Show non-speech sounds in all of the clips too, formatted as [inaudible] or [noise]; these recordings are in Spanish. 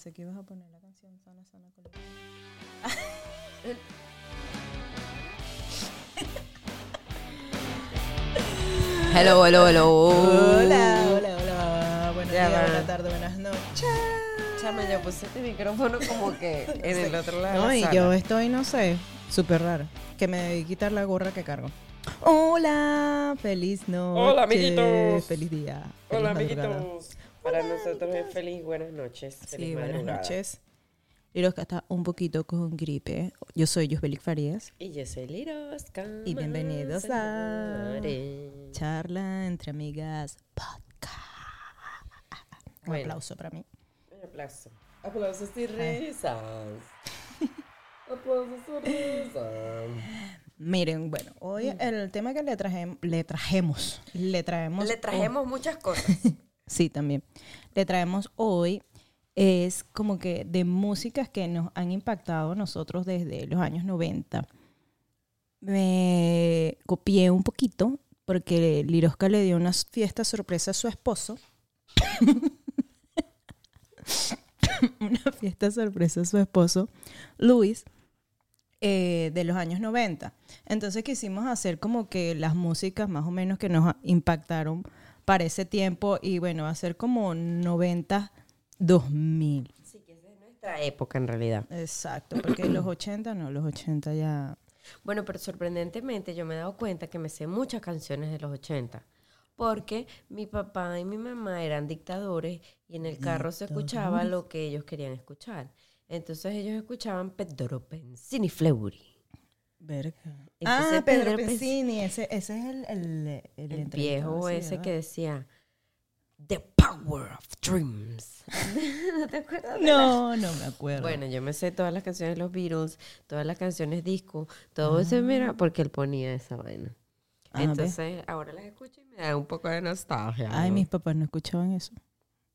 pensé que ibas a poner la canción Sana Sana. [laughs] Hello, hello, hello. Hola, hola, hola. Buenos Ya días, buenas tardes, buenas noches. Chama, yo puse este micrófono como que [laughs] en el otro lado. No, de y sala. yo estoy, no sé, súper rara. Que me debí quitar la gorra que cargo. Hola, feliz noche. Hola, amiguitos. Feliz día. Hola, madrugada. amiguitos. Para nosotros es feliz buenas noches. Sí, feliz buenas madrugada. noches. Lirosca está un poquito con gripe. Yo soy Yusbelik Farías. Y yo soy Lirosca. Y bienvenidos a-. Charla entre amigas podcast. Un Bueno. aplauso para mí. Un aplauso. Aplausos y risas. [laughs] Aplausos y risas. Miren, bueno, hoy el tema que le, trajem- le trajemos, le traemos... Le trajemos muchas cosas. [laughs] Sí, también. Le traemos hoy es como que de músicas que nos han impactado nosotros desde los años 90. Me copié un poquito porque Lirosca le dio una fiesta sorpresa a su esposo. [laughs] una fiesta sorpresa a su esposo, Luis, eh, de los años 90. Entonces quisimos hacer como que las músicas más o menos que nos impactaron para ese tiempo y bueno, hacer como 90, 2000. Sí, que es nuestra época en realidad. Exacto, porque los 80 no, los 80 ya... Bueno, pero sorprendentemente yo me he dado cuenta que me sé muchas canciones de los 80. Porque mi papá y mi mamá eran dictadores y en el carro se escuchaba lo que ellos querían escuchar. Entonces ellos escuchaban Pedro Pensini Fleury. Verga. Entonces, ah, Pedro Pedro Pensini, ese, ese es el... El, el viejo ese ¿verdad? que decía The Power of Dreams. [laughs] ¿No te acuerdas? No, no me acuerdo. Bueno, yo me sé todas las canciones de los Beatles, todas las canciones disco, todo eso, mira, porque él ponía esa vaina. Ah, ¿ves? Entonces, ahora las escucho y me da un poco de nostalgia. Ay, ¿no? mis papás no escuchaban eso.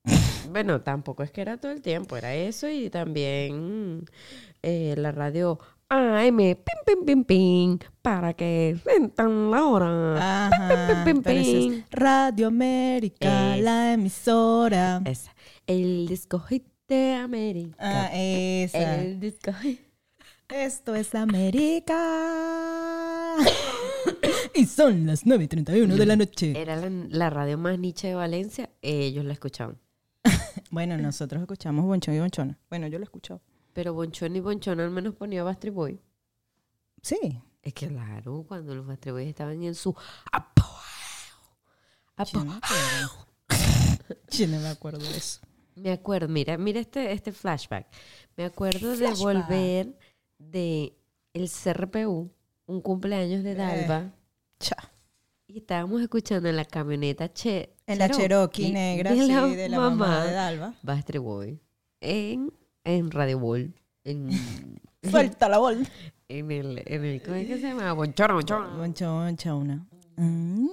[laughs] Bueno, tampoco es que era todo el tiempo, era eso y también eh, la radio AM, pim, pim, pim, pim, para que rentan la hora. Ajá, pim, ese es pim. Radio América, Es- la emisora. Esa. El disco hit de América. Ah, esa. el disco hit. Esto es América. y son las 9 y 31 de la noche. Era la, la radio más niche de Valencia, ellos la escuchaban. [laughs] Bueno, nosotros escuchamos Bonchón y Bonchona. Bueno, yo lo he escuchado. Pero Bonchón y Bonchón al menos ponía Bastry Boy. Sí. Es que claro, cuando los Bastry Boys estaban en su. Yo no me acuerdo. [laughs] Yo no me acuerdo de eso. Me acuerdo, mira, mira este, este flashback. Me acuerdo de volver de el CRPU, un cumpleaños de Dalva, Cha. y estábamos escuchando en la camioneta che, En la Cherokee negra, sí, de la mamá de Dalva. Bastry Boy, en, en Radio Ball, en, [laughs] Suelta la bol. en el, en el, ¿cómo es que se llama? Bonchona, bonchona. Bonchona. Mm.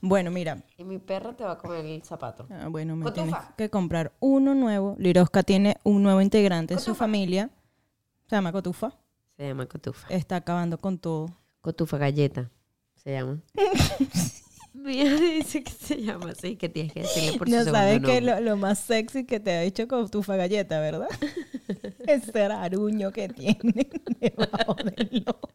Bueno, mira. Y mi perro te va a comer el zapato. Ah, bueno, me Cotufa. tienes que comprar uno nuevo. Lirosca tiene un nuevo integrante en su familia. Se llama Cotufa. Se llama cotufa. Está acabando con todo. Cotufa galleta, se llama. [laughs] Mía [laughs] dice que se llama así, que tienes que decirle por no su segundo sabes que lo, lo más sexy que te ha dicho Cotufa galleta, ¿verdad? [laughs] Ese aruño que tiene [laughs] debajo del ojo.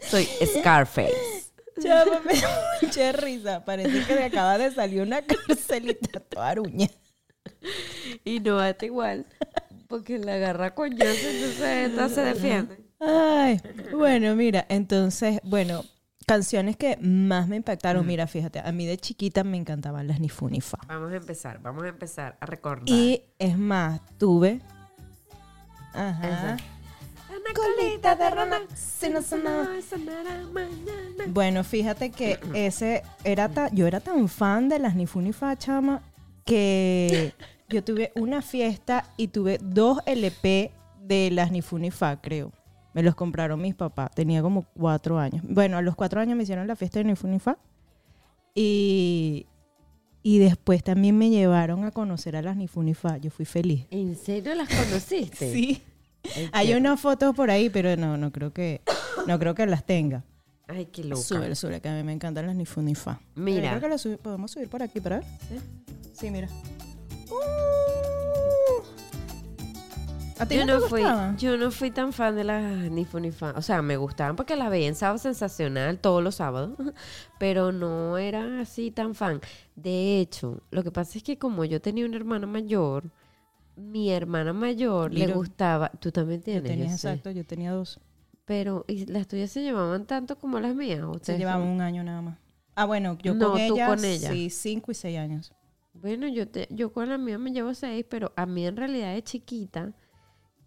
Soy Scarface. Chama, me mucha risa. Parece que le acaba de salir una carcelita toda aruña. Y no hasta igual, porque la agarra coñazo, entonces esta se defiende. Ay, bueno, mira, entonces, bueno, canciones que más me impactaron. Mira, fíjate, a mí de chiquita me encantaban las ni fu ni fa. Vamos a empezar, vamos a empezar a recordar. Y es más, tuve. Ajá. Una Colita de rana, si no sonaba. sonará mañana. Bueno, fíjate que [clears throat] ese era ta- yo era tan fan de las ni fu ni fa, chama, que yo tuve una fiesta y tuve dos LP de las ni fu ni fa, creo. Me los compraron mis papás. Tenía como cuatro años. Bueno, a los cuatro años me hicieron la fiesta de ni fu ni fa. Y, y después también me llevaron a conocer a las ni fu ni fa. Yo fui feliz. ¿En serio las conociste? [laughs] Sí. Ay, Hay qué- unas fotos por ahí, pero no, no creo que, no creo que las tenga. Ay, qué loca. Sube, sube, que a mí me encantan las ni fu ni fa. Mira. Pero Creo que las sub- podemos subir por aquí para ver. ¿Sí? Sí, mira. ¿A ti Yo no, te fui, gustaba? yo no fui tan fan de las ni fu ni fa. O sea, me gustaban porque las veía en Sábado Sensacional todos los sábados, [laughs] pero no era así tan fan. De hecho, lo que pasa es que como yo tenía una hermana mayor, mi hermana mayor le gustaba. Tú también Yo tienes, tenía yo sé. exacto, yo tenía dos. Pero ¿y las tuyas se llevaban tanto como las mías? Se ¿Ustedes llevaban un año nada más. Ah, bueno, yo No, con ella, con ella. sí, cinco y seis años. Bueno, yo te, yo con la mía me llevo seis, pero a mí en realidad de chiquita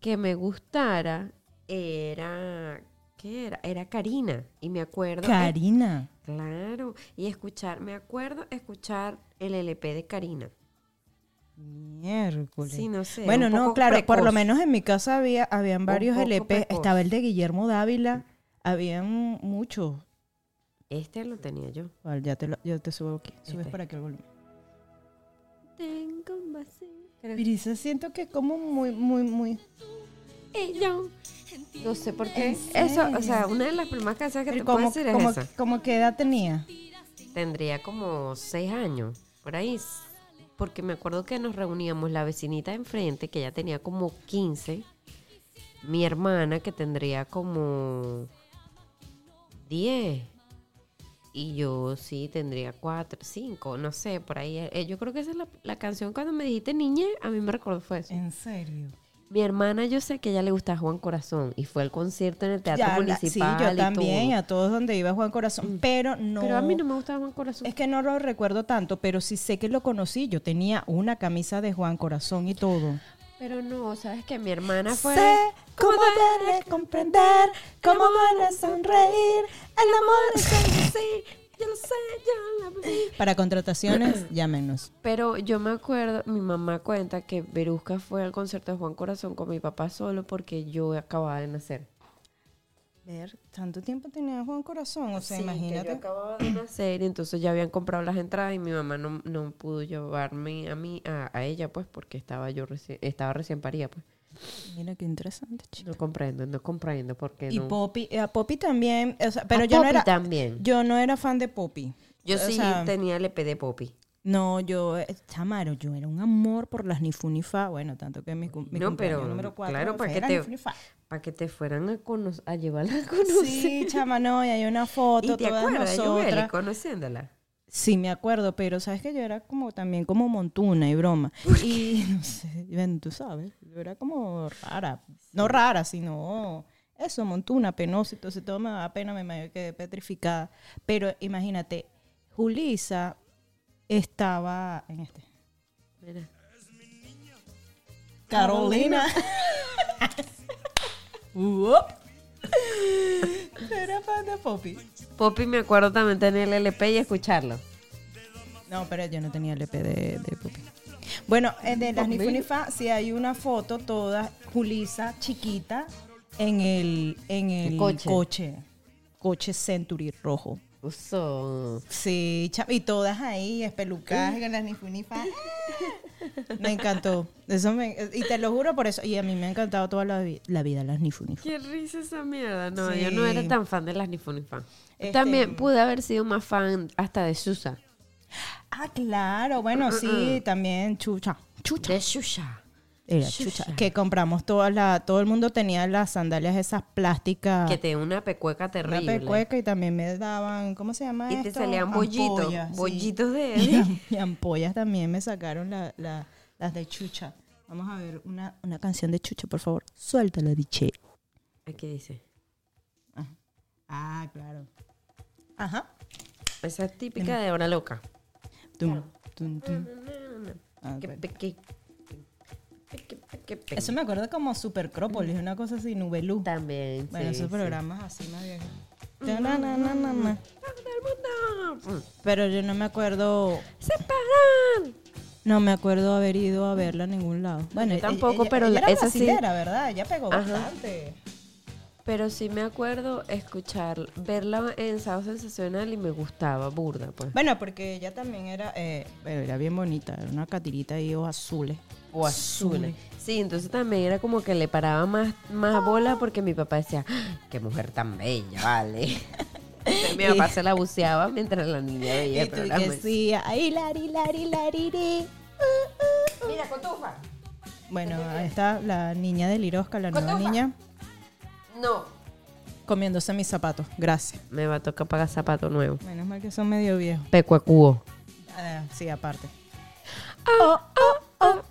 que me gustara era ¿qué era? Era Karina y me acuerdo Karina. claro, y escuchar, me acuerdo escuchar el LP de Karina. Miércoles. Sí, no sé. bueno, no, claro, por lo menos en mi casa había habían varios LP. precoz. Estaba el de Guillermo Dávila. Habían muchos. Este lo tenía yo. Vale, ya te, lo, yo te subo aquí. Subes Este. para aquí el volumen. Tengo un vacío. Pirisa, siento que como muy, muy, muy... Y yo no sé por qué. ¿En Eso, o sea, una de las primeras canciones que te puedo decir es como, esa. como qué edad tenía. Tendría como seis años, por ahí. Porque me acuerdo que nos reuníamos la vecinita de enfrente, que ya tenía como 15. Mi hermana, que tendría como 10. Y yo sí tendría 4, 5, no sé, por ahí. Eh, Yo creo que esa es la, la canción cuando me dijiste niñe, a mí me recordó fue eso. En serio. Mi hermana, yo sé que a ella le gusta Juan Corazón y fue al concierto en el Teatro Ya, Municipal. sí, yo y también, todo. a todos donde iba Juan Corazón, pero no... Pero a mí no me gustaba Juan Corazón. Es que no lo recuerdo tanto, pero sí sé que lo conocí. Yo tenía una camisa de Juan Corazón y todo. Pero no, sabes que mi hermana fue. Sé cómo verle, comprender, cómo verle sonreír. El amor es [laughs] Sí, yo lo sé, yo la viví. Para contrataciones, llámenos. Pero yo me acuerdo, mi mamá cuenta que Berusca fue al concierto de Juan Corazón con mi papá solo porque yo acababa de nacer. Ver, tanto tiempo tenía Juan Corazón, o sea, Sí, que imagínate. yo acababa de nacer y entonces ya habían comprado las entradas y mi mamá no, no pudo llevarme a mí, a, a ella, pues, porque estaba yo recién, estaba recién parida, pues. Mira qué interesante, chico. No comprendo, no comprendo por qué Y no. Poppy, eh, a Poppy también, o sea, pero A yo no era, también. yo no era fan de Poppy. Yo o sí sea, tenía el EP de Poppy. No, yo, eh, Chamaro, yo era un amor por las ni fu ni fa. Bueno, tanto que mi, mi No, pero, número cuatro claro, para que te-. Para que te fueran a, cono- a llevarla a conocer. Sí, chama, no, y hay una foto, ¿Y te todas acuerdas, nosotras. conociéndola? Sí, me acuerdo, pero sabes que yo era como también como montuna y broma. Y no sé, bueno, tú sabes, yo era como rara. No rara, sino eso, montuna, penosa. Entonces todo me daba pena, me, quedé petrificada. Pero imagínate, Julisa estaba en este. Mira. Carolina. [laughs] Era fan de Poppy. Poppy me acuerdo también tener el LP y escucharlo. No, pero yo no tenía el EP de, de Pupi. Bueno, eh, de las ni fu ni fa, sí hay una foto toda, Julisa, chiquita, en el, en el coche. coche. Coche Century rojo. Uso. Sí, y todas ahí, espelucadas en las ni fu ni fa. [laughs] Me encantó. Eso me, y te lo juro por eso. Y a mí me ha encantado toda la, la vida las ni fu ni fa. Qué risa esa mierda. No, Sí. yo no era tan fan de las ni fu ni fa. Este- También pude haber sido más fan hasta de Susa. Ah, claro. Bueno, sí, también chucha. Chucha. De Shusha. Era Chucha. chucha. Que compramos todas las, todo el mundo tenía las sandalias esas plásticas. Que te una pecueca Una terrible. pecueca y también me daban, ¿cómo se llama Y te salían bollitos. Ampollas, sí. bollitos Y, de... [laughs] y ampollas también me sacaron la- la- las de Chucha. Vamos a ver una, una canción de Chucha, por favor. Suéltala, diche. Aquí dice. Ah, claro. Ajá. Esa es típica de hora loca. Ah, bueno. Eso me acuerda como Supercrópolis, una cosa así, Nubelú. También. Bueno, sí, esos sí. programas así más. Ta-na-na-na-na-na. ¡Todo el mundo! Pero yo no me acuerdo, ¡Separan! no me acuerdo haber ido a verla a ningún lado. Bueno, Yo ella- tampoco, ella- pero ella era esa sí- brasilera, ¿verdad? Ella pegó Ajá. bastante. Pero sí me acuerdo escuchar, verla en Sábado Sensacional y me gustaba, burda, pues. Bueno, porque ella también era, eh, bueno, era bien bonita, era una catirita ahí, ojos azules. O azules. Sí, entonces también era como que le paraba más, más bola porque mi papá decía, ¡Ah, qué mujer tan bella, vale. [laughs] Mi papá se la buceaba mientras la niña veía Y el programa. decías, ay, lari, lari, lariri. Mira, cotufa. Bueno, ahí está la niña de Lirosca, la nueva niña, no. Comiéndose mis zapatos. Gracias. Me va a tocar pagar zapatos nuevos. Menos mal que son medio viejos. Pecuacuo. Ah, sí, aparte. Ah, oh, ah, oh, oh.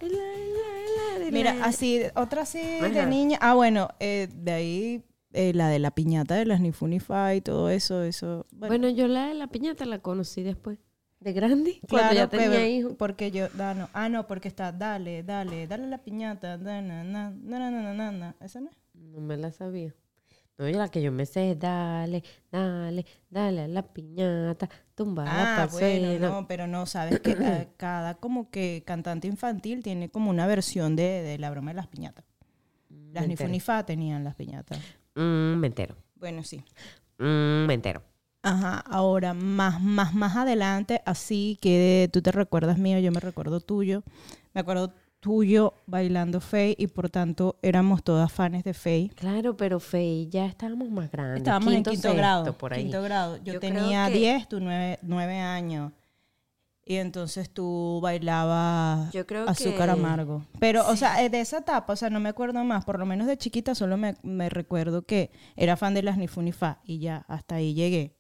Mira, así, otra así de niña. Ah, bueno, eh, de ahí eh, la de la piñata de las Nifunify y todo eso, eso. Bueno. yo la de la piñata la conocí después. ¿De grande? Cuando claro, ya tenía pero, hijos. Porque yo, ah no, ah, no, porque está, dale, dale, dale la piñata, na, na, na, na, na, na, na. ¿Esa no es? No me la sabía. No, yo la que yo me sé es dale, dale, dale a la piñata, tumba la Ah, bueno, no, pero no, sabes que [clears throat] cada como que cantante infantil tiene como una versión de, de la broma de las piñatas. Las Me entero. Nifunifá tenían las piñatas. Mm, me entero. Bueno, sí. Mm, me entero. Ajá, ahora más, más, más adelante, así que tú te recuerdas mío, yo me recuerdo tuyo. Me acuerdo tuyo bailando Faye y por tanto éramos todas fans de Faye. Claro, pero Fey, ya estábamos más grandes. Estábamos en quinto sexto, grado. por ahí. Quinto grado. Yo, tenía que- 10, tú 9, años. Y entonces tú bailabas Yo creo azúcar que- amargo. Pero, o sea, de esa etapa, o sea, no me acuerdo más. Por lo menos de chiquita solo me, me recuerdo que era fan de las Nifunifá y ya, hasta ahí llegué.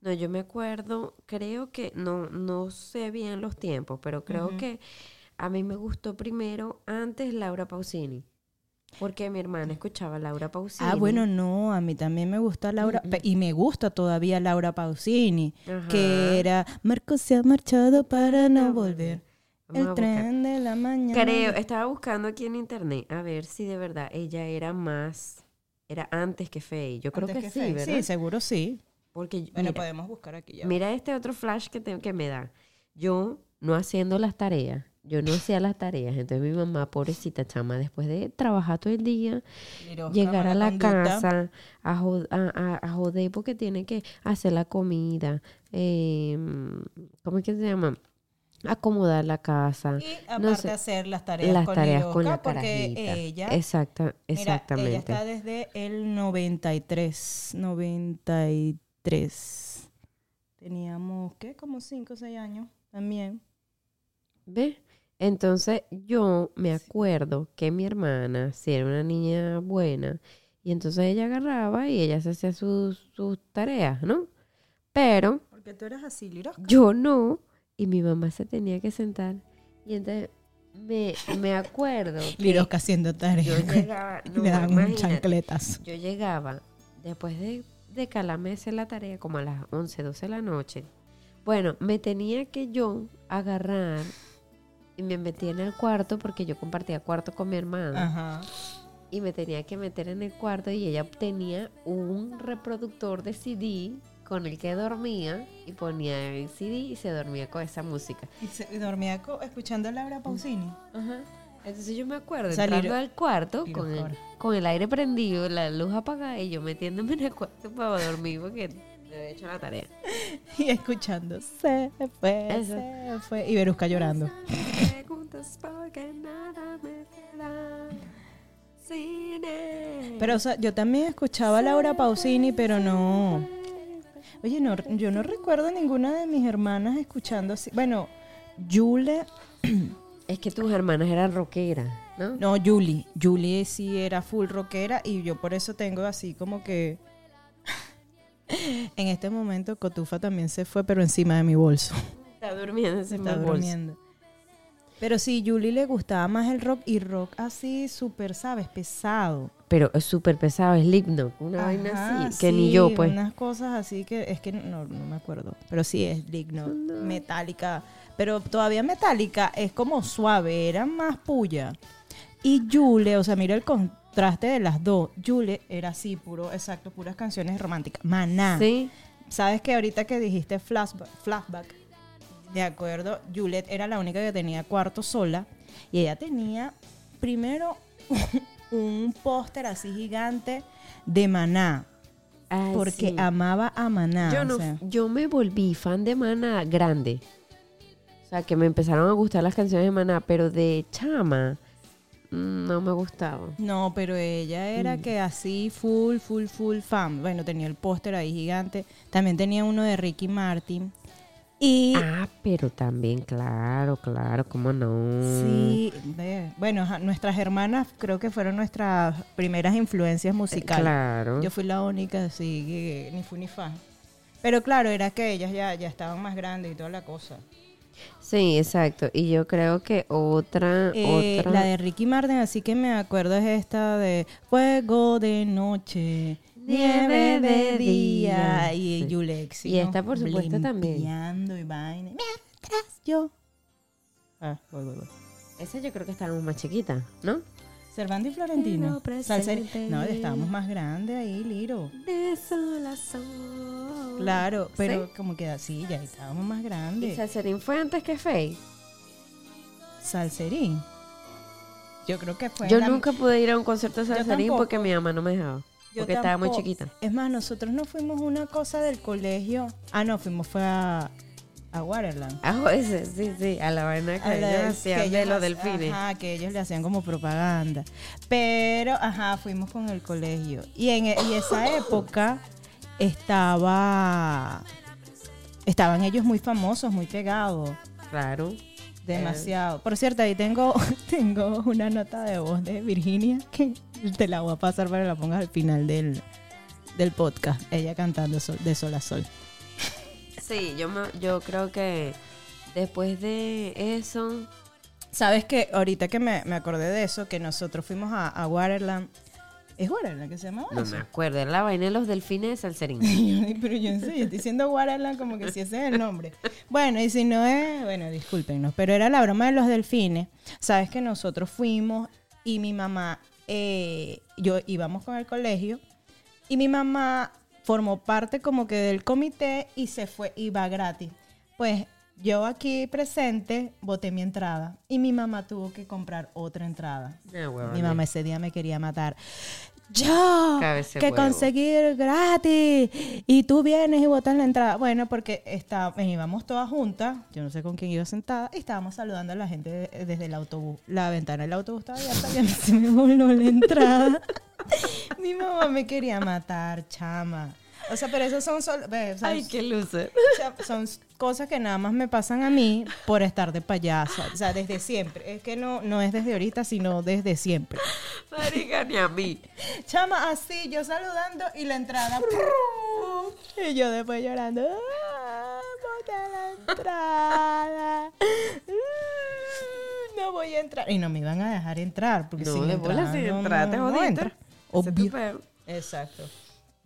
No, yo me acuerdo, creo que, no, no sé bien los tiempos, pero creo que a mí me gustó primero antes Laura Pausini. Porque mi hermana escuchaba a Laura Pausini. Ah, bueno, no, a mí también me gusta Laura, pe- y me gusta todavía Laura Pausini, Ajá. que era Marco se ha marchado para no volver. Vamos El tren de la mañana. Creo, estaba buscando aquí en internet a ver si de verdad ella era más, era antes que Faye. Yo creo Antes que, sí. ¿verdad? Sí, seguro sí. Porque Bueno, mira, podemos buscar aquí ya. mira este otro flash que, te- que me da. Yo no haciendo las tareas, yo no hacía las tareas. Entonces mi mamá, pobrecita chama, después de trabajar todo el día, llegar a la conducta. casa a, jo- a, a- a joder porque tiene que hacer la comida. eh, ¿Cómo es que se llama? Acomodar la casa. Y aparte no sé, hacer las tareas las con tareas con la porque ella, Exacta, mira, exactamente. ella está desde el 93, 93. Teníamos, ¿qué? Como 5 o 6 años también. ¿Ves? Entonces yo me acuerdo que mi hermana, si era una niña buena, y entonces ella agarraba y ella se hacía sus, sus tareas, ¿no? Pero Porque tú eras así, Lirosca. yo no, y mi mamá se tenía que sentar. Y entonces me, me acuerdo Lirosca haciendo yo tareas. llegaba, [laughs] no, Le imagínate, chancletas. yo llegaba después de, de calarme hacer la tarea como a las 11, 12 de la noche. Bueno, me tenía que yo agarrar y me metí en el cuarto porque yo compartía cuarto con mi hermana Ajá. y me tenía que meter en el cuarto y ella tenía un reproductor de CD con el que dormía y ponía el CD y se dormía con esa música. Y, se- y dormía co- escuchando a Laura Pausini. Entonces yo me acuerdo sea, entrando al cuarto con el, con el aire prendido, la luz apagada y yo metiéndome en el cuarto para dormir porque había hecho la tarea. [laughs] Y escuchando, se fue, Eso. se fue. Y Verusca llorando. Preguntas porque nada me queda sin él. Pero, o sea, yo también escuchaba a Laura Pausini, pero no. Oye, no, yo no recuerdo ninguna de mis hermanas escuchando así. Bueno, Yule, Es que tus hermanas eran rockeras, ¿no? no, Julie. Julie sí era full rockera y yo por eso tengo así como que. [laughs] en este momento Cotufa también se fue, pero encima de mi bolso. Está durmiendo Se en está bolso. durmiendo. Pero sí, Julie le gustaba más el rock y rock así súper, ¿sabes? Pesado. Pero es súper pesado, es Slipknot, una vaina así, que ni yo, pues. Unas cosas así que es que no, no me acuerdo. Pero sí es digno. Metálica. Pero todavía Metálica es como suave, era más puya. Y Yule, o sea, mira el contraste de las dos. Yule era así, puro, exacto, puras canciones románticas. Maná. Sí. Sabes que ahorita que dijiste flashback, flashback, de acuerdo, Juliet era la única que tenía cuarto sola y ella tenía primero [laughs] un póster así gigante de Maná Ay, porque sí. amaba a Maná. yo, o no, sea. yo me volví fan de Maná grande. O sea, que me empezaron a gustar las canciones de Maná, pero de chama no me gustaba. No, pero ella era Mm. que así full, full, full fan. Bueno, tenía el póster ahí gigante. También tenía uno de Ricky Martin. Y Ah, pero también, claro, claro, cómo no. sí, bueno, nuestras hermanas creo que fueron nuestras primeras influencias musicales. Claro. Yo fui la única, así que ni fu ni fa. Pero claro, era que ellas ya, ya estaban más grandes y toda la cosa. Sí, exacto. Y yo creo que otra, Eh, otra. La de Ricky Martin, así que me acuerdo es esta de Fuego de noche, nieve de día y Sí. Yulexi. Y esta, por supuesto, también. Y vaina. Mientras yo. Ah, voy, voy, voy. Esa yo creo que estábamos más chiquitas, ¿no? Servando y Florentino. Salseri-. No, estábamos más grandes ahí, Liro. Desolación. Claro, pero ¿Sí? como que así, ya estábamos más ¿Y grandes. Salserín fue antes que Faye? Salserín. Yo creo que fue. Yo la- nunca pude ir a un concierto de Salserín porque mi mamá no me dejaba. Yo Porque estaba muy chiquita. Es más, nosotros no fuimos una cosa del colegio. Ah, no, fuimos fue a, a Waterland. Ah, ese, sí, sí, a la vaina que A la- ellos hacían que de ellos los delfines. Ajá, que ellos le hacían como propaganda. Pero, ajá, fuimos con el colegio. Y en e- y esa época estaba. Estaban ellos muy famosos, muy pegados. Claro. Demasiado. Por cierto, ahí tengo, [laughs] tengo una nota de voz de Virginia que te la voy a pasar para que la pongas al final del, del podcast. Ella cantando sol- de sol a sol. Sí, yo, me- yo creo que después de eso, Sabes que ahorita que me, me acordé de eso, que nosotros fuimos a, a Waterland. ¿Es Waterland que se llama no me acuerdo, era la vaina de los delfines de Salserín. [laughs] Pero yo sé, yo estoy diciendo Waterland como que si ese es el nombre. Bueno, y si no es, bueno, discúlpenos, pero era la broma de los delfines. Sabes que nosotros fuimos y mi mamá, eh, yo íbamos con el colegio y mi mamá formó parte como que del comité y se fue, iba gratis. Pues yo aquí presente boté mi entrada y mi mamá tuvo que comprar otra entrada. Ah, huevón, Mi mamá ese día me quería matar. Yo, Cabece que huevo. conseguir gratis. Y tú vienes y botas la entrada. Bueno, porque está, íbamos todas juntas. Yo no sé con quién iba sentada. Y estábamos saludando a la gente de- desde el autobús. La ventana del autobús estaba abierta y a mí se me voló la entrada. [laughs] Mi mamá me quería matar, chama. O sea, pero eso son solo. Ay, qué luce. o sea, son cosas que nada más me pasan a mí por estar de payasa. O sea, desde siempre. Es que no, no es desde ahorita, sino desde siempre. Marica, ni a mí. Chama, así, yo saludando y la entrada. y yo después llorando. "Ah, la entrada. Mm, No voy a entrar. Y no me iban a dejar entrar. Porque No, sin de bola sin no- entrar, te no- no jodiste. entra. Ese es tu Obvio. Exacto.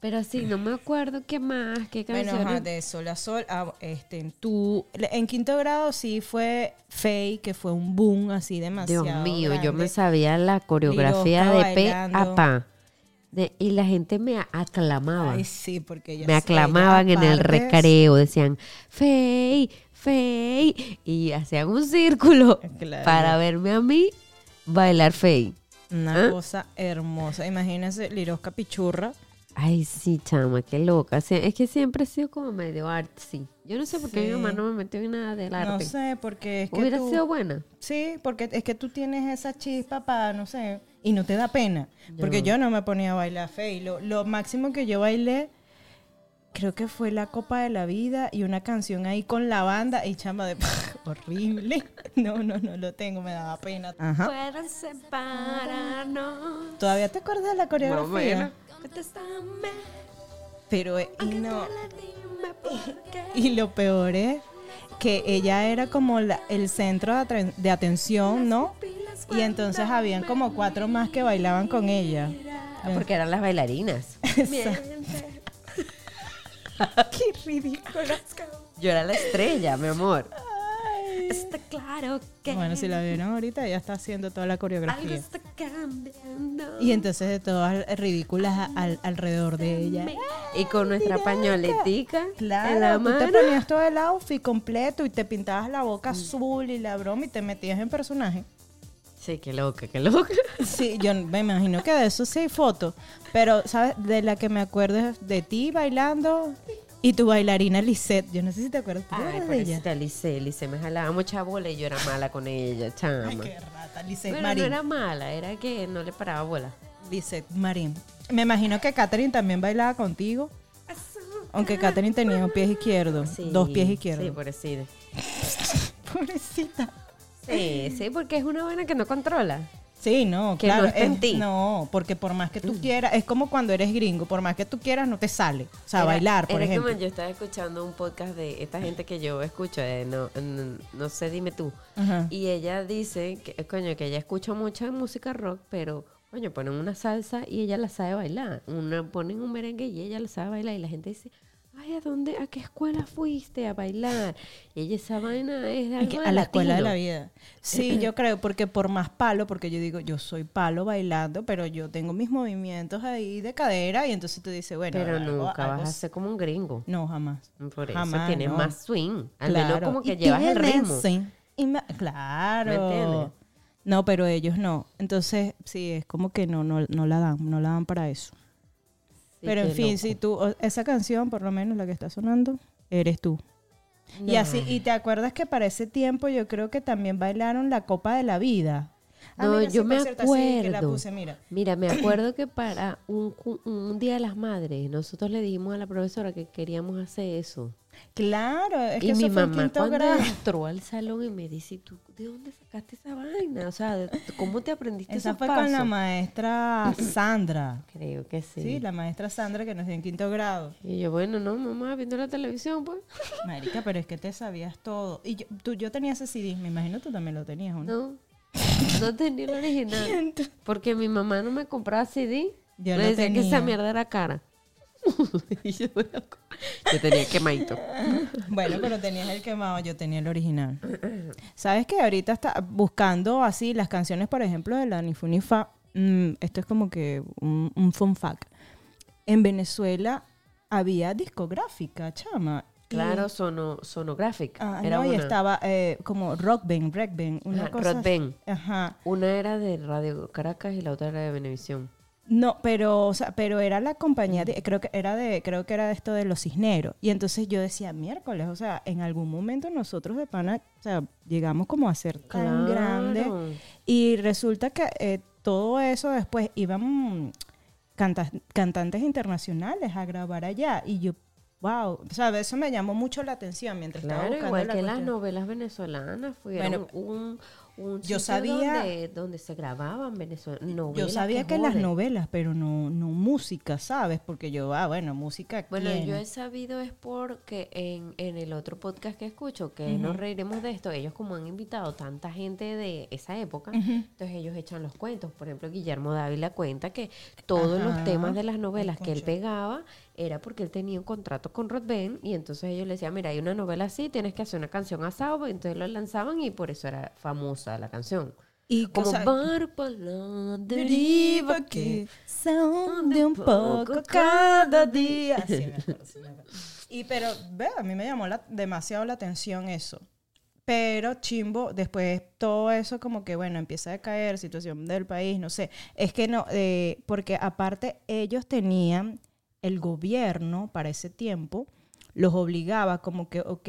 Pero sí, no me acuerdo qué más, qué Bueno, canciones. ajá, de sol a sol. ah, este, tú, en quinto grado sí fue Faye, que fue un boom así demasiado. Dios mío, yo me sabía la coreografía de bailando. a pa. De- y la gente me aclamaba. Ay, sí, porque me aclamaban en el recreo, decían, Fey, Fey, y hacían un círculo Claro. para verme a mí bailar Fey. Una ¿Ah? cosa hermosa. Imagínense, Lirosca Pichurra. Ay, sí, chama, qué loca. Es que siempre he sido como medio artsy. Yo no sé por qué mi mamá no me metió en nada del arte. No sé, porque es que Hubiera tú- sido buena. Sí, porque es que tú tienes esa chispa para, no sé, y no te da pena. Porque yo no me ponía a bailar fe. Y lo, lo máximo que yo bailé, creo que fue la Copa de la Vida y una canción ahí con la banda y chamba de [laughs] horrible. No, no, no lo tengo, me daba pena. Ajá. Pueden separarnos. ¿Todavía te acuerdas de la coreografía? Pero, eh, y no. [laughs] Y lo peor es que ella era como la- el centro de, atención, ¿no? Y entonces habían como cuatro más que bailaban con ella. Ah, porque eran las bailarinas. [laughs] [laughs] Qué ridículo. Yo era la estrella, mi amor. Está claro que Bueno, si la vieron ahorita, ella está haciendo toda la algo coreografía. está cambiando. Y entonces de todas ridículas al- alrededor de ella. Y con nuestra pañoletica en la Claro, tú te ponías todo el outfit completo y te pintabas la boca azul y la broma y te metías en personaje. Sí, qué loca, qué loca. Sí, yo me imagino que de eso sí hay fotos. Pero, ¿sabes? De la que me acuerdo es de ti bailando y tu bailarina Lisette. Yo no sé si te acuerdas. ¿Te Ay, acuerdas de ella? Lice, Lice me jalaba mucha bola y yo era mala con ella, chama. Ay, qué rata. Lisette no Marín. era mala, era que no le paraba bola. Lisette Marín. Me imagino que Catherine también bailaba contigo. Aunque Katherine tenía un pie izquierdo, Sí, dos pies Sí, izquierdos. pobrecita. [laughs] Pobrecita. Sí, sí, porque es una buena que no controla. Sí, no, Que claro. no está en es- ti. No, porque por más que tú quieras, es como cuando eres gringo, por más que tú quieras, no te sale. O sea, Era- bailar, por era ejemplo. como yo estaba escuchando un podcast de esta gente que yo escucho, de no, no, no sé, dime tú. Y ella dice que, coño, que ella escucha mucha música rock, pero, coño, ponen una salsa y ella la sabe bailar. Una, ponen un merengue y ella la sabe bailar. Y la gente dice, ¿a dónde, a qué escuela fuiste a bailar? Y ella, esa vaina es de algo de a la escuela de latino". la vida. Sí, yo [clears throat] creo, porque por más palo, porque yo digo, yo soy palo bailando, pero yo tengo mis movimientos ahí de cadera y entonces tú dices, bueno, Pero algo- nunca algo vas a ser como un gringo. No, jamás. Por eso Jamás, tienes no. más swing. Al menos como que Y llevas el ritmo. swing. Y ma- claro. ¿Me entiendes? No, pero ellos no. Entonces, sí, es como que no, no, no la dan, no la dan para eso. Pero en fin, loco. si tú, esa canción, por lo menos la que está sonando, eres tú. Y así, y te acuerdas que para ese tiempo yo creo que también bailaron la Copa de la Vida. Ah, No, mira, yo sí, me así que la acuerdo. puse, mira. Mira, me [clears throat] acuerdo que para un, un día de las madres, nosotros le dijimos a la profesora que queríamos hacer eso. Claro, es que y mi eso fue en mamá quinto cuando grado. [laughs] entró al salón y me dice, ¿tú de dónde sacaste esa vaina? O sea, ¿de- ¿cómo te aprendiste Esa esos fue con la pasos?" maestra Sandra. [clears throat] Creo que sí. Sí, la maestra Sandra que nos dio en quinto grado. Y yo, bueno, no, mamá, viendo la televisión, pues. [laughs] Marica, pero es que te sabías todo. Y yo, tú, yo tenía ese CD, me imagino tú también lo tenías, ¿o no? No, no tenía el [laughs] original. Porque mi mamá no me compraba CD. Yo me decía que esa tenía. mierda era cara. [laughs] y yo, yo tenía quemadito. Bueno, pero tenías el quemado, yo tenía el original. ¿Sabes que ahorita está buscando así las canciones, por ejemplo, de la Nifunifa? mm, esto es como que un, un fun fact. En Venezuela había discográfica, chama. y- Claro, sono, sonográfica. Ah, era no, y una. estaba eh, como Rock Band, Rock Band, una Ajá, cosa. Rock Band. Ajá. Una era de Radio Caracas y la otra era de Venevisión. No, pero, o sea, pero era la compañía, de- creo que era de, creo que era de esto de los cisneros. Y entonces yo decía, miércoles, o sea, en algún momento nosotros de pana, o sea, llegamos como a ser tan Claro. grande. Y resulta que eh, todo eso después iban canta- cantantes internacionales a grabar allá. Y yo, wow, o sea, eso me llamó mucho la atención mientras estaba Claro, buscando igual la que las novelas venezolanas fueron Bueno, un, un yo sitio sabía- donde, donde se grababan venezolanas. Yo sabía que, las novelas, pero no, no música, ¿sabes? Porque yo, ah, bueno, música. Bueno, ¿quién? yo he sabido es porque en, en el otro podcast que escucho, que nos reiremos de esto, ellos como han invitado tanta gente de esa época, entonces ellos echan los cuentos. Por ejemplo, Guillermo Dávila cuenta que todos Ajá. los temas de las novelas que él pegaba era porque él tenía un contrato con Rod Ben y entonces ellos le decían, mira, hay una novela así, tienes que hacer una canción asado, entonces lo lanzaban y por eso era famosa la canción. Y Como o sea, barco a la deriva que se hunde un poco cada día. [laughs] Sí, me acuerdo, sí, me acuerdo. Y pero, ve, a mí me llamó la- demasiado la atención eso. Pero chimbo, después todo eso como que, bueno, empieza a caer, situación del país, no sé. Es que no, eh, porque aparte ellos tenían, el gobierno para ese tiempo los obligaba como que, ok,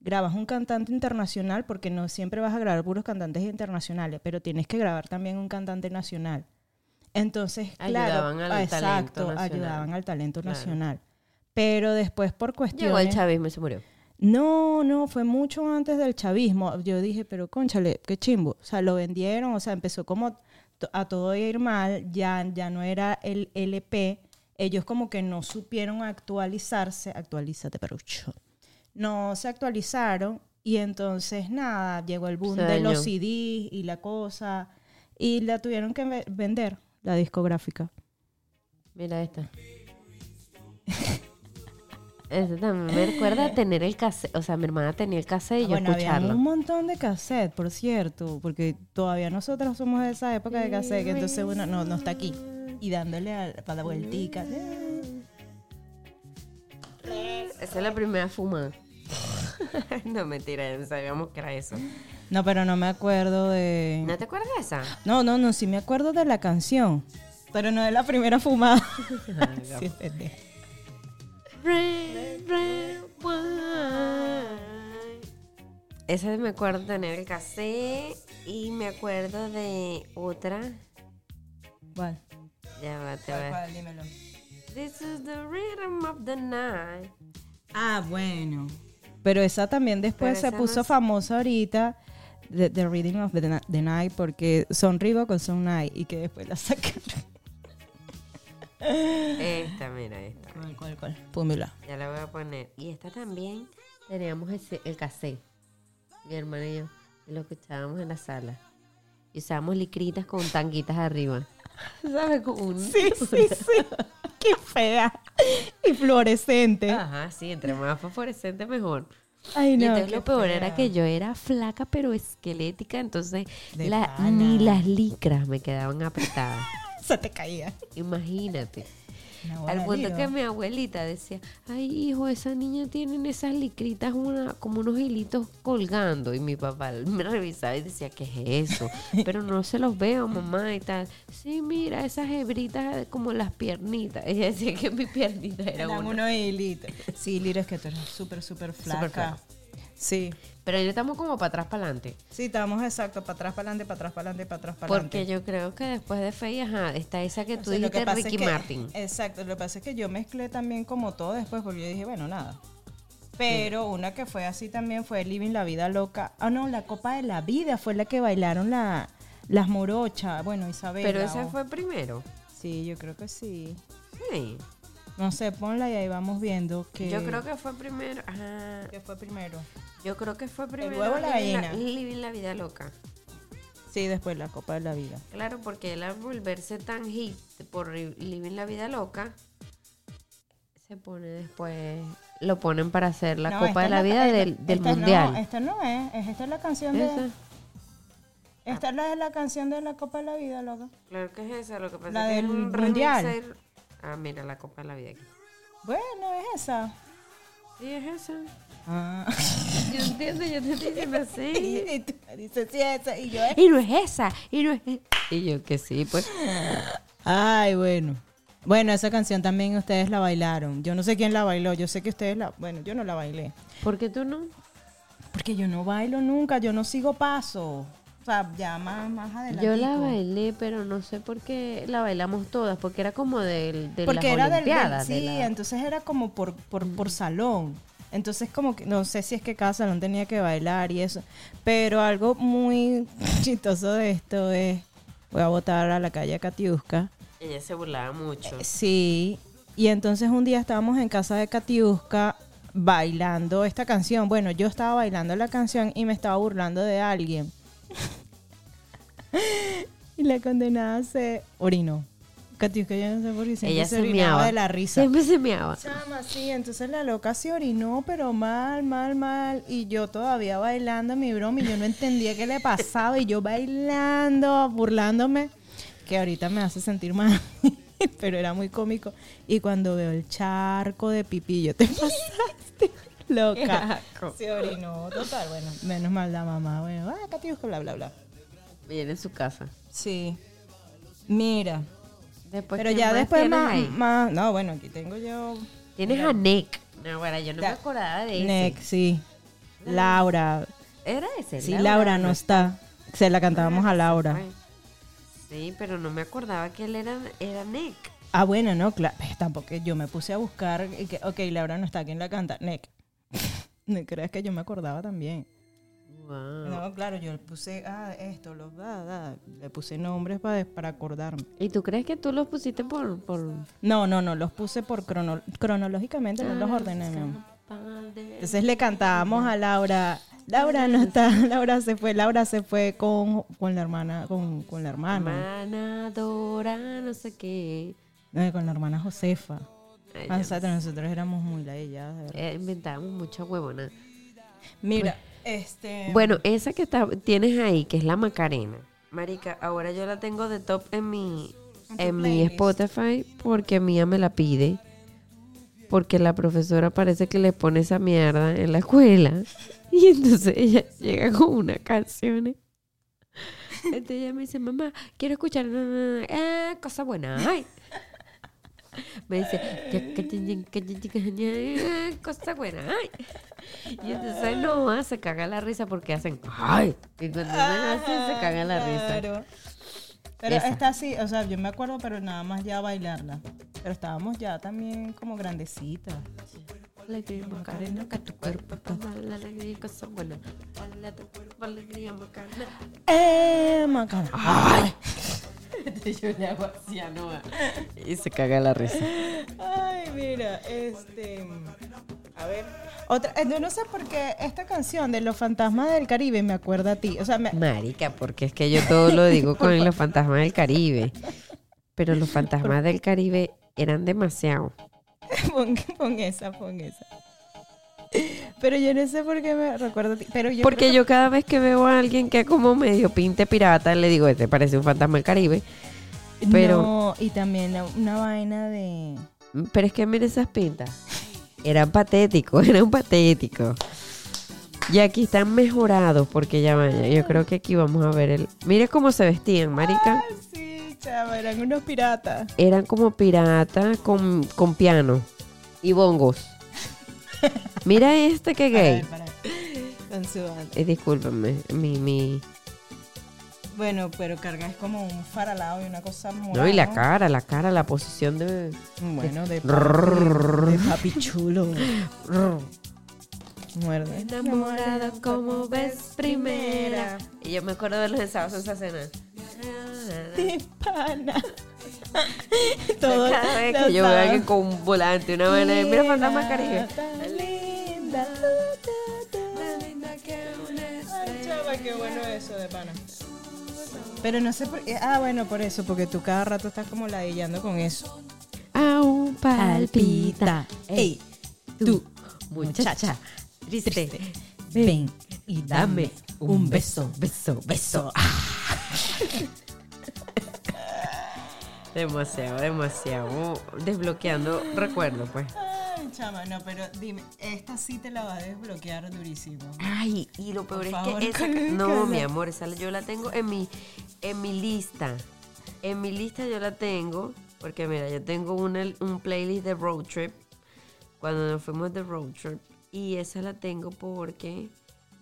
grabas un cantante internacional porque no siempre vas a grabar puros cantantes internacionales, pero tienes que grabar también un cantante nacional. Entonces, Ayudaban claro, al exacto, talento ayudaban al talento Claro. nacional. Pero después por cuestiones... Llegó el chavismo y se murió. No, no, fue mucho antes del chavismo. Yo dije, pero conchale, qué chimbo. O sea, lo vendieron, o sea, empezó como a todo ir mal, ya, ya no era el LP. Ellos como que no supieron actualizarse, actualízate, perucho. No se actualizaron y entonces nada, llegó el boom de los. CDs y la cosa y la tuvieron que ve- vender, la discográfica. Mira esta. [laughs] Esta también me recuerda tener el cassette. O sea, mi hermana tenía el cassette y Ah, yo bueno, había escucharlo. un montón de cassette, por cierto, porque todavía nosotros somos de esa época de cassette, que entonces uno no, no está aquí. Y dándole a- para la vueltica. Esa es la primera fumada. [laughs] no, mentira, no sabíamos que era eso. No, pero no me acuerdo de... ¿No te acuerdas de esa? No, no, no, sí me acuerdo de la canción, pero no de la primera fumada. [laughs] Sí, es pendejo. Red, red wine. Esa me acuerdo de tener el cassette y me acuerdo de otra. ¿Cuál? Ya va, te ¿Cuál, va. cuál? Dímelo. This is the rhythm of the night. Ah, bueno. Pero esa también después Pero se puso no famosa ahorita, The, the Rhythm of the, Night, porque son Rivo con Son Night y que después la sacaron. Esta, mira, esta. ¿Cuál, cuál, cuál? Pómela. Ya la voy a poner. Y esta también teníamos ese- el cassette. Mi hermana y yo. Y lo escuchábamos en la sala. Y usábamos licritas con tanguitas arriba. [laughs] ¿Sabes? Con un... Sí, [laughs] sí, sí. Qué fea. Y fluorescente. Ajá, sí, entre más fosforescente mejor. Ay, y no. entonces qué lo peor era que yo era flaca pero esquelética, entonces la- ni las licras me quedaban apretadas. [laughs] Se te caía. Imagínate. Al punto que mi abuelita decía, ay hijo, esa niña tiene en esas licritas una, como unos hilitos colgando. Y mi papá me revisaba y decía, ¿qué es eso? [laughs] Pero no se los veo, mamá, y tal. Sí, mira, esas hebritas como las piernitas. Ella decía que mi [laughs] piernita era Eran una. unos hilitos. Sí, Lira, es que tú eres súper, súper flaca. flaca. Sí. Pero ahí estamos como para atrás, para adelante. Sí, estamos exacto, para atrás, para adelante, para atrás, para adelante, para atrás, para Porque adelante. yo creo que después de Fey, ajá, está esa que O tú sea, lo que dijiste, pasa es Ricky que- Martin. Exacto, lo que pasa es que yo mezclé también como todo después, porque yo dije, bueno, nada. Pero una que fue así también fue Living la Vida Loca. Ah, no, la Copa de la Vida fue la que bailaron la, las morochas. Bueno, Isabel. Pero ese fue primero. Sí, yo creo que sí. Sí. No sé, ponla y ahí vamos viendo que... Yo creo que fue primero. Ajá. que fue primero. Yo creo que fue primero. huevo o la gallina? Living la vida loca. Sí, después la Copa de la Vida. Claro, porque él al volverse tan hit por Living la vida loca, se pone después, lo ponen para hacer la No, Copa de es la Vida esta- del, del esta Mundial. No, esta no es, es- esta es la canción Esa. de... Esta es la, la canción de la Copa de la Vida, loca. Claro que es esa, lo que pasa La es que es del un remix Mundial. Ah, mira, la Copa de la Vida aquí. Bueno, es esa. Sí, es esa. Ah. [laughs] Yo entiendo, yo te estoy diciendo así. [laughs] y tú me dices, sí, esa. Y yo, eh. Y no es esa, y no es esa. Y yo que sí, pues. Ay, bueno. Bueno, esa canción también ustedes la bailaron. Yo no sé quién la bailó. Yo sé que ustedes la... Bueno, yo no la bailé. ¿Por qué tú no? Porque yo no bailo nunca. Yo no sigo paso. O sea, ya más, más adelante. Yo la bailé, pero no sé por qué la bailamos todas, porque era como del, de Porque las era del, del- Olimpiadas. de sí, la- entonces era como por, por, por salón. Entonces como que no sé si es que cada salón tenía que bailar y eso. Pero algo muy [laughs] chistoso de esto es, voy a votar a la calle Katiuska. Ella se burlaba mucho. Sí, y entonces un día estábamos en casa de Katiuska bailando esta canción. Bueno, yo estaba bailando la canción y me estaba burlando de alguien. [laughs] y la condenada se orinó. Yo no sé por qué siempre Ella se se orinaba de la risa. Siempre se meaba. Chama, sí, entonces la loca se orinó, pero mal, mal, mal. Y yo todavía bailando mi broma y yo no entendía qué le pasaba. Y yo bailando, burlándome, que ahorita me hace sentir mal. [laughs] pero era muy cómico. Y cuando veo el charco de pipí, yo te pasaste, loca. Se orinó, total. Bueno, menos mal la mamá. Bueno, ah, Katiuska, bla, bla, bla. Viene en su casa. Sí. Mira. Después, pero ¿qué ya más después más, ahí? más. No, bueno, aquí tengo yo. Tienes a Nick. No, bueno, yo no me acordaba de ese. Next, sí. Laura. Era ese. Sí, Laura no está. Se la cantábamos a Laura. Sí, pero no me acordaba que él era, era Nick. Ah, bueno, no, claro. Tampoco yo me puse a buscar. y que, ok, Laura no está. ¿Quién la canta? Nick. [laughs] no creas que yo me acordaba también. Wow. No, claro, yo le puse, ah, esto, los, da, da. Le puse nombres para, para acordarme. ¿Y tú crees que tú los pusiste por... por... No, no, no, los puse por crono, cronológicamente, no los ordené, mi amor. Entonces le cantábamos a Laura. Laura no está, [laughs] Laura se fue, Laura se fue con, con la hermana, con, con la hermana, Hermana Dora, no sé qué. eh, con la hermana Josefa. Ya nosotros, nosotros éramos muy la ella. Eh, inventábamos mucha huevona. Mira, este. Bueno, esa que está, tienes ahí, que es la Macarena. Marica, ahora yo la tengo de top en mi, En mi. Spotify porque Mía me la pide. Porque la profesora parece que le pone esa mierda en la escuela. [laughs] Y entonces ella llega con unas canciones. Entonces ella me dice, mamá, quiero escuchar eh, cosa buena. Ay. Me dice, "Eh, cosa buena. Ay. Y entonces no, se caga la risa porque hacen, ay. Y cuando hacen así, se caga la risa. Claro. Pero Esa. esta sí, o sea, yo me acuerdo, pero nada más ya bailarla. Pero estábamos ya también como grandecitas. Alegría, Macarena, que tu cuerpo toma la alegría y cosas buenas. Alegría, Macarena. ¡Eh, Macarena! ¡Ay! Yo le hago así a Noah. Y se caga la risa. Ay, mira, este. A ver. Otra, eh, yo no sé por qué esta canción de Los Fantasmas del Caribe me acuerda a ti. O sea, me, Marica, porque es que yo todo lo digo con los fantasmas del Caribe. Pero los fantasmas del Caribe eran demasiado. [laughs] pon, pon esa, pon esa. Pero yo no sé por qué me ti. Pero yo Porque creo yo cada vez que veo a alguien que como medio pinte pirata, le digo, este parece un fantasma del Caribe. pero- No, y también la- una vaina de. Pero es que mire esas pintas. Eran patéticos, [laughs] eran patéticos. Y aquí están mejorados porque ya vaya. Yo creo que aquí vamos a ver el. Mire cómo se vestían, marica. Sí, chava, eran unos piratas. Eran como piratas con, con piano y bongos. [laughs] Mira este que gay. Para, para. Con su banda. Eh, discúlpenme, mi, mi. Bueno, pero carga es como un faralado y una cosa morada. No, y la cara, la cara, la posición de. Bueno, de, Rrrr. de papi chulo. Muerde. Enamorada como ves primera. Y yo me acuerdo de los ensayos en esa escena. De pana. [laughs] Todo Cada vez que yo veo a alguien con un volante, una vaina de mira fantasma caribe. tan linda. Ay, chava, qué bueno eso de pana. Pero no sé por qué. Ah, bueno, por eso, porque tú cada rato estás como ladillando con eso. Aún palpita. Ey, tú, muchacha, triste. ven y dame un beso. beso, beso. [laughs] [laughs] demasiado, demasiado. Desbloqueando recuerdos, pues. Ay, chama, no, pero dime, esta sí te la va a desbloquear durísimo. Ay, y lo peor Por es favor, que esa. No, mi amor, esa yo la tengo en mi, en mi lista. En mi lista yo la tengo. Porque mira, yo tengo una, un playlist de road trip. Cuando nos fuimos de road trip. Y esa la tengo porque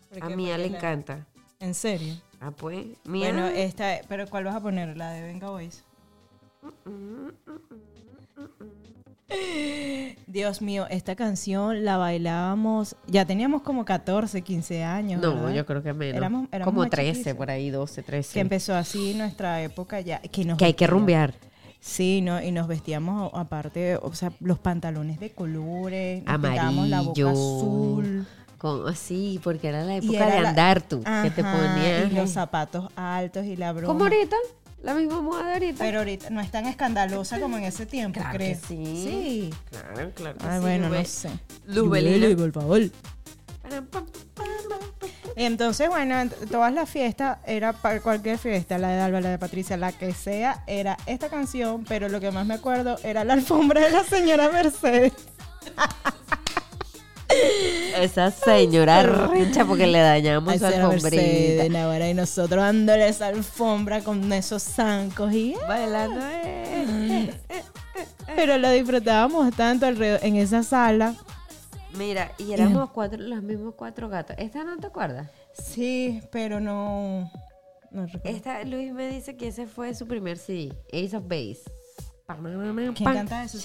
¿Por a? Mía le la- encanta. ¿En serio? Ah, pues. Mía. Bueno, esta, pero ¿cuál vas a poner? La de Venga Boys. Dios mío, esta canción la bailábamos, ya teníamos como 14, 15 años. no, ¿verdad? yo creo que menos. Éramos- éramos Como más 13, chiquitos. por ahí, 12, 13. Que empezó así nuestra época ya. Que, nos Que hay que rumbear. Sí, ¿no? Y nos vestíamos aparte, o sea, los pantalones de colores, pintábamos la boca Amarillo. azul. Con, sí, porque era la época era de andar tú. que te ponías. Y los zapatos altos y la broma. Como ahorita. La misma moda de ahorita. Pero ahorita no es tan escandalosa como en ese tiempo, Claro creo. que sí. Sí. Claro, claro. que Ay, sí, bueno, Lube- no sé. Lubelina. Lubeli, por favor. Entonces, bueno, en todas las fiestas, era para cualquier fiesta, la de Alba, la de Patricia, la que sea, era esta canción, pero lo que más me acuerdo era la alfombra de la señora Mercedes. [laughs] Esa señora recha porque le dañamos Ay, su alfombrita. Y nosotros dándole esa alfombra con esos zancos y... Bailando. eh. Pero lo disfrutábamos tanto alrededor, en esa sala. Mira, y éramos cuatro, los mismos cuatro gatos. ¿Esta no te acuerdas? Sí, pero no... No recuerdo. Esta, Luis me dice que ese fue su primer CD, Ace of Base. ¿Quién canta eso?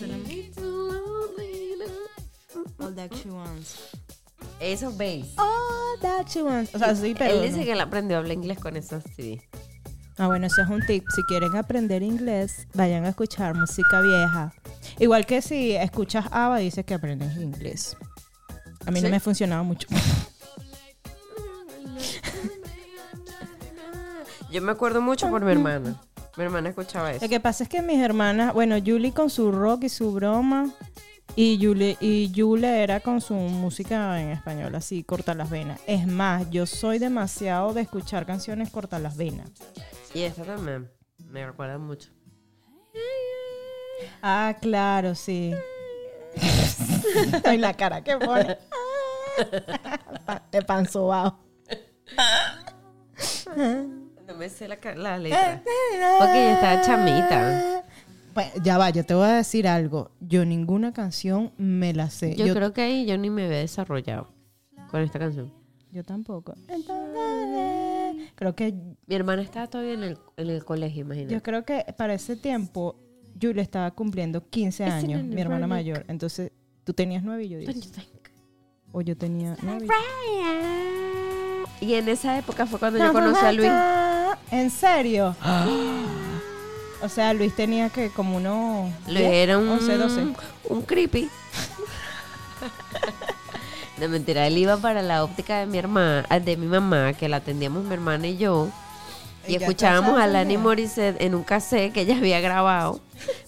All that she wants. Of Base. All that she wants. O sea, sí, pero... Él dice no. que él aprendió a hablar inglés con esos CD. Ah, bueno, eso es un tip. Si quieren aprender inglés, vayan a escuchar música vieja. Igual que si escuchas ABBA, dices que aprendes inglés. A mí no me ha funcionado mucho. Yo me acuerdo mucho por mi hermana. Mi hermana escuchaba eso. Lo que pasa es que mis hermanas, bueno, Julie con su rock y su broma, y Yule era con su música en español, así, corta las venas. Es más, yo soy demasiado de escuchar canciones corta las venas. Y esta también me recuerda mucho. Ah, claro, sí. Ay, la cara que pone. De pan sobao. No me sé la, la letra. Porque yo estaba chamita. Bueno, ya va, yo te voy a decir algo. Yo ninguna canción me la sé. Yo, Yo, creo que ahí yo ni me había desarrollado con esta canción. yo tampoco. Creo que Mi hermana estaba todavía en el, en el colegio, imagínate. yo creo que para ese tiempo Julie estaba cumpliendo 15 It's años, mi hermana mayor. Entonces, tú tenías 9 y yo 10. O yo tenía 9. Y en esa época fue cuando yo conocí a Luis. ¿En serio? [gasps] [gasps] [gasps] O sea, Luis tenía que como uno... Luis era un, 11, 12. un creepy. No mentira, él iba para la óptica de mi hermana, de mi mamá, que la atendíamos mi hermana y yo. Y ¿Y ya escuchábamos a a Lani? Morissette en un cassette que ella había grabado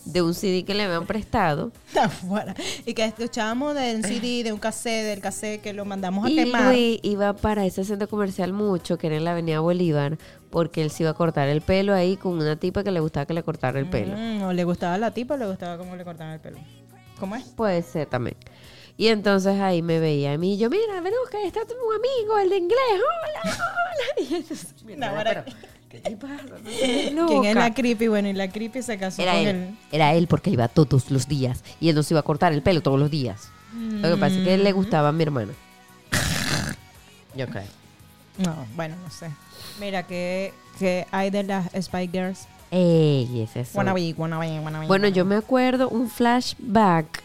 de un CD que le habían prestado. [laughs] Y que escuchábamos del CD, de un cassette, del cassette que lo mandamos a Y quemar. Luis iba para ese centro comercial mucho, que era en la avenida Bolívar, porque él se iba a cortar el pelo ahí con una tipa que le gustaba que le cortara el pelo. Mm, o le gustaba la tipa o le gustaba cómo le cortaban el pelo. ¿Cómo es? Puede ser también. Y entonces ahí me veía a mí y yo, mira, ven que está tu amigo, el de inglés, hola, hola. [laughs] Y entonces, mira, No, pero, ¿qué te pasa? [laughs] ¿Quién es la creepy? Bueno, y la creepy se casó Era con él. él. Era él porque iba todos los días y él no se iba a cortar el pelo todos los días. Lo que pasa es que él le Mm. gustaba a mi hermana. [laughs] Yo creo. No, bueno, no sé. Mira, ¿qué, qué hay de las Spy Girls? Ey, es. Wannabe, wannabe, wannabe. Bueno, yo me acuerdo un flashback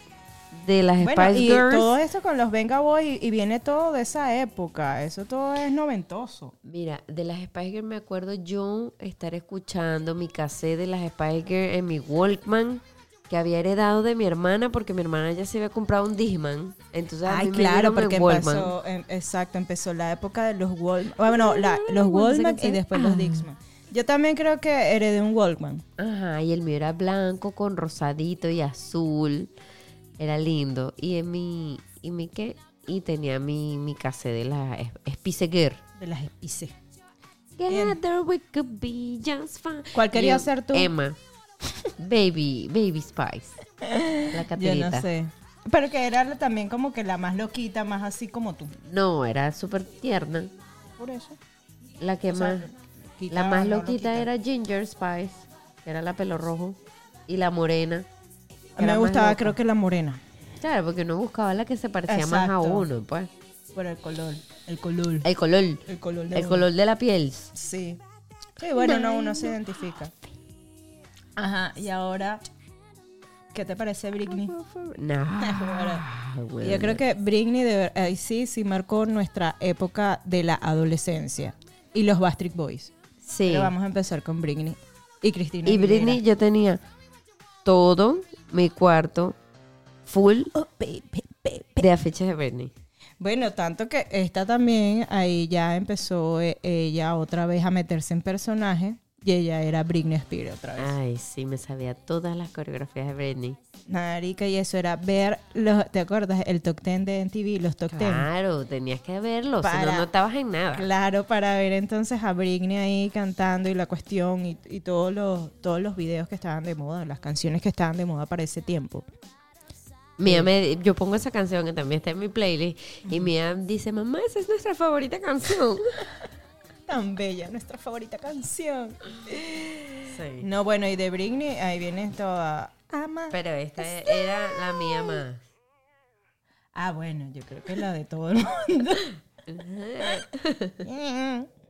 de las Bueno, Spice y Girls. todo esto con los Venga Boys y, y viene todo de esa época. Eso todo es noventoso. Mira, de las Spice Girls me acuerdo yo estar escuchando mi cassette de las Spice Girls en mi Walkman que había heredado de mi hermana porque mi hermana ya se había comprado un Disman. Entonces a Ay, mí me claro, porque Walkman. empezó, em- exacto, empezó la época de los Walkman. Bueno, la- los Walkman y después los Dixman. Yo también creo que heredé un Walkman. Ajá, y el mío era blanco con rosadito y azul. Era lindo. Y en mi, y mi qué, y tenía mi, mi cassette de las Es- Spice Girl. De las espices. Together we could be just fine. ¿Cuál yo, ser tú? Emma. Baby, Baby Spice. [laughs] La Yo Caterita. no sé. Pero que era también como que la más loquita, más así como tú. No, era súper tierna. Por eso. La que O sea, más, la más no loquita era Ginger Spice, que era la pelo rojo, y la morena. Me gustaba, creo que la morena. Claro, porque uno buscaba la que se parecía más a uno, pues. Por el color. El color. El color, El color de el color de la piel. Sí. Sí, bueno, no, uno se identifica. Ajá, y ahora, ¿qué te parece Britney? No. [laughs] Y Yo creo que Britney de ahí sí, sí marcó nuestra época de la adolescencia. Y los Bastric Boys. Sí. Pero vamos a empezar con Britney. Y Cristina Y Aguilera. Britney, yo tenía todo mi cuarto full Oh, pe- pe- pe- de afiches de Britney. Bueno, tanto que esta también, ahí ya empezó eh, ella otra vez a meterse en personaje. Y ella era Britney Spears otra vez. Ay, sí, me sabía todas las coreografías de Britney. Marica, y eso era ver, los, ¿te acuerdas? El top 10 de MTV, los top 10. Claro, tenías que verlo, si no, no estabas en nada. Claro, para ver entonces a Britney ahí cantando y la cuestión y, y todos, los, todos los videos que estaban de moda, las canciones que estaban de moda para ese tiempo. Mía me- yo pongo esa canción que también está en mi playlist y Mía dice, mamá, esa es nuestra favorita canción. [laughs] Tan bella, nuestra favorita canción. Sí. No, bueno, y de Britney ahí viene toda... Ama. Pero esta era la mía más. Ah, bueno, yo creo que la de todo el mundo. [laughs] [laughs]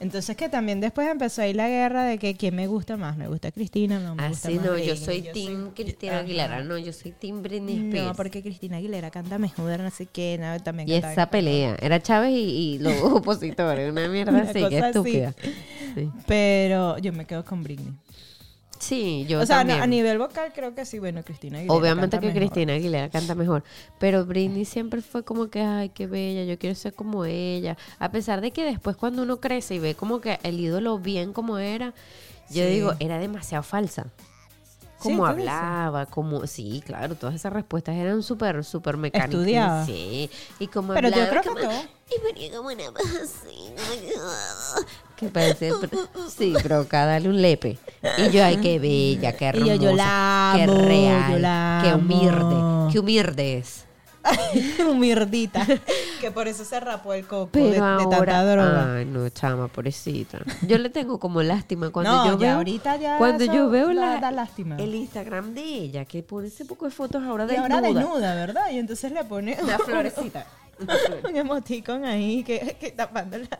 Entonces que también después empezó ahí la guerra de que quién me gusta más, me gusta Cristina, no me gusta Así más Ah, no, yo Britney, soy Team Cristina Ajá. Aguilera, no, yo soy Team Britney Spears. No, porque Cristina Aguilera canta mejor, no sé qué, no, también Y esa pelea, era Chávez y, y los [laughs] opositores, una mierda Una así, que así. estúpida. Sí, Pero yo me quedo con Britney. Sí, yo o sea, también. a nivel vocal creo que sí, bueno, Cristina Aguilera Obviamente canta que mejor. Cristina Aguilera canta mejor, pero Britney siempre fue como que, ay, qué bella, yo quiero ser como ella. A pesar de que después cuando uno crece y ve como que el ídolo bien como era, yo Sí. digo, era demasiado falsa. Sí, Como ¿tú dices? hablaba, como, sí, claro, todas esas respuestas eran súper, súper mecánicas. Estudiada. Sí, y como Pero yo hablaba creo que como- todo. y ponía como una [laughs] que- parece, sí, pero cada dale un lepe. Y yo, ay, qué bella, qué [laughs] Y hermosa, yo, yo la qué real, yo la qué humilde, qué humilde es. [laughs] Mirdita. que por eso se rapó el coco Pero de, de ahora, tanta droga. ay, no, chama, pobrecita. Yo le tengo como lástima cuando no, yo ya veo, ahorita ya cuando yo veo la, da lástima. el Instagram de ella, que pone ese poco de fotos ahora de ahora desnuda, ¿verdad? Y entonces le pone [laughs] Una florecita. un emoticón ahí que, que tapando la,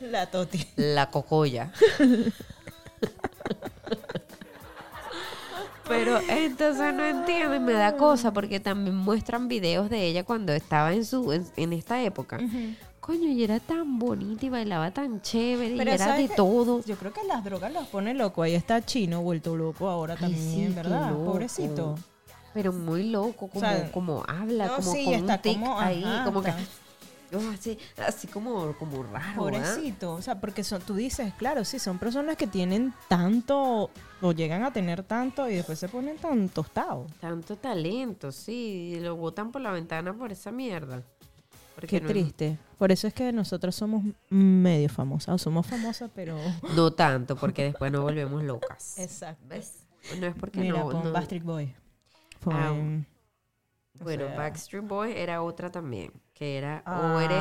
la toti. La cocoya. [laughs] Pero entonces no entiendo y me da cosa porque también muestran videos de ella cuando estaba en su en, en esta época. Coño, y era tan bonita y bailaba tan chévere Pero y era ¿sabes de todo. Yo creo que las drogas los pone loco. Ahí está Chino vuelto loco ahora Ay, también, sí, ¿verdad? Pobrecito. Pero muy loco, como, sea, como habla, no, como sí, con está un tic como, ahí, ajá, como que está. Oh, así, así como, como raro. Pobrecito. O sea, porque son, tú dices, claro, sí, son personas que tienen tanto, o llegan a tener tanto y después se ponen tan tostados. Tanto talento, sí, y lo botan por la ventana por esa mierda. Porque Qué no- triste. Por eso es que nosotros somos medio famosas. O somos famosas, pero. [laughs] No tanto, porque después nos volvemos locas. Exacto. ¿Ves? No es porque Mira, no, con no- Backstreet Boy. Bueno, sea, Backstreet Boy era otra también, que era, o eres,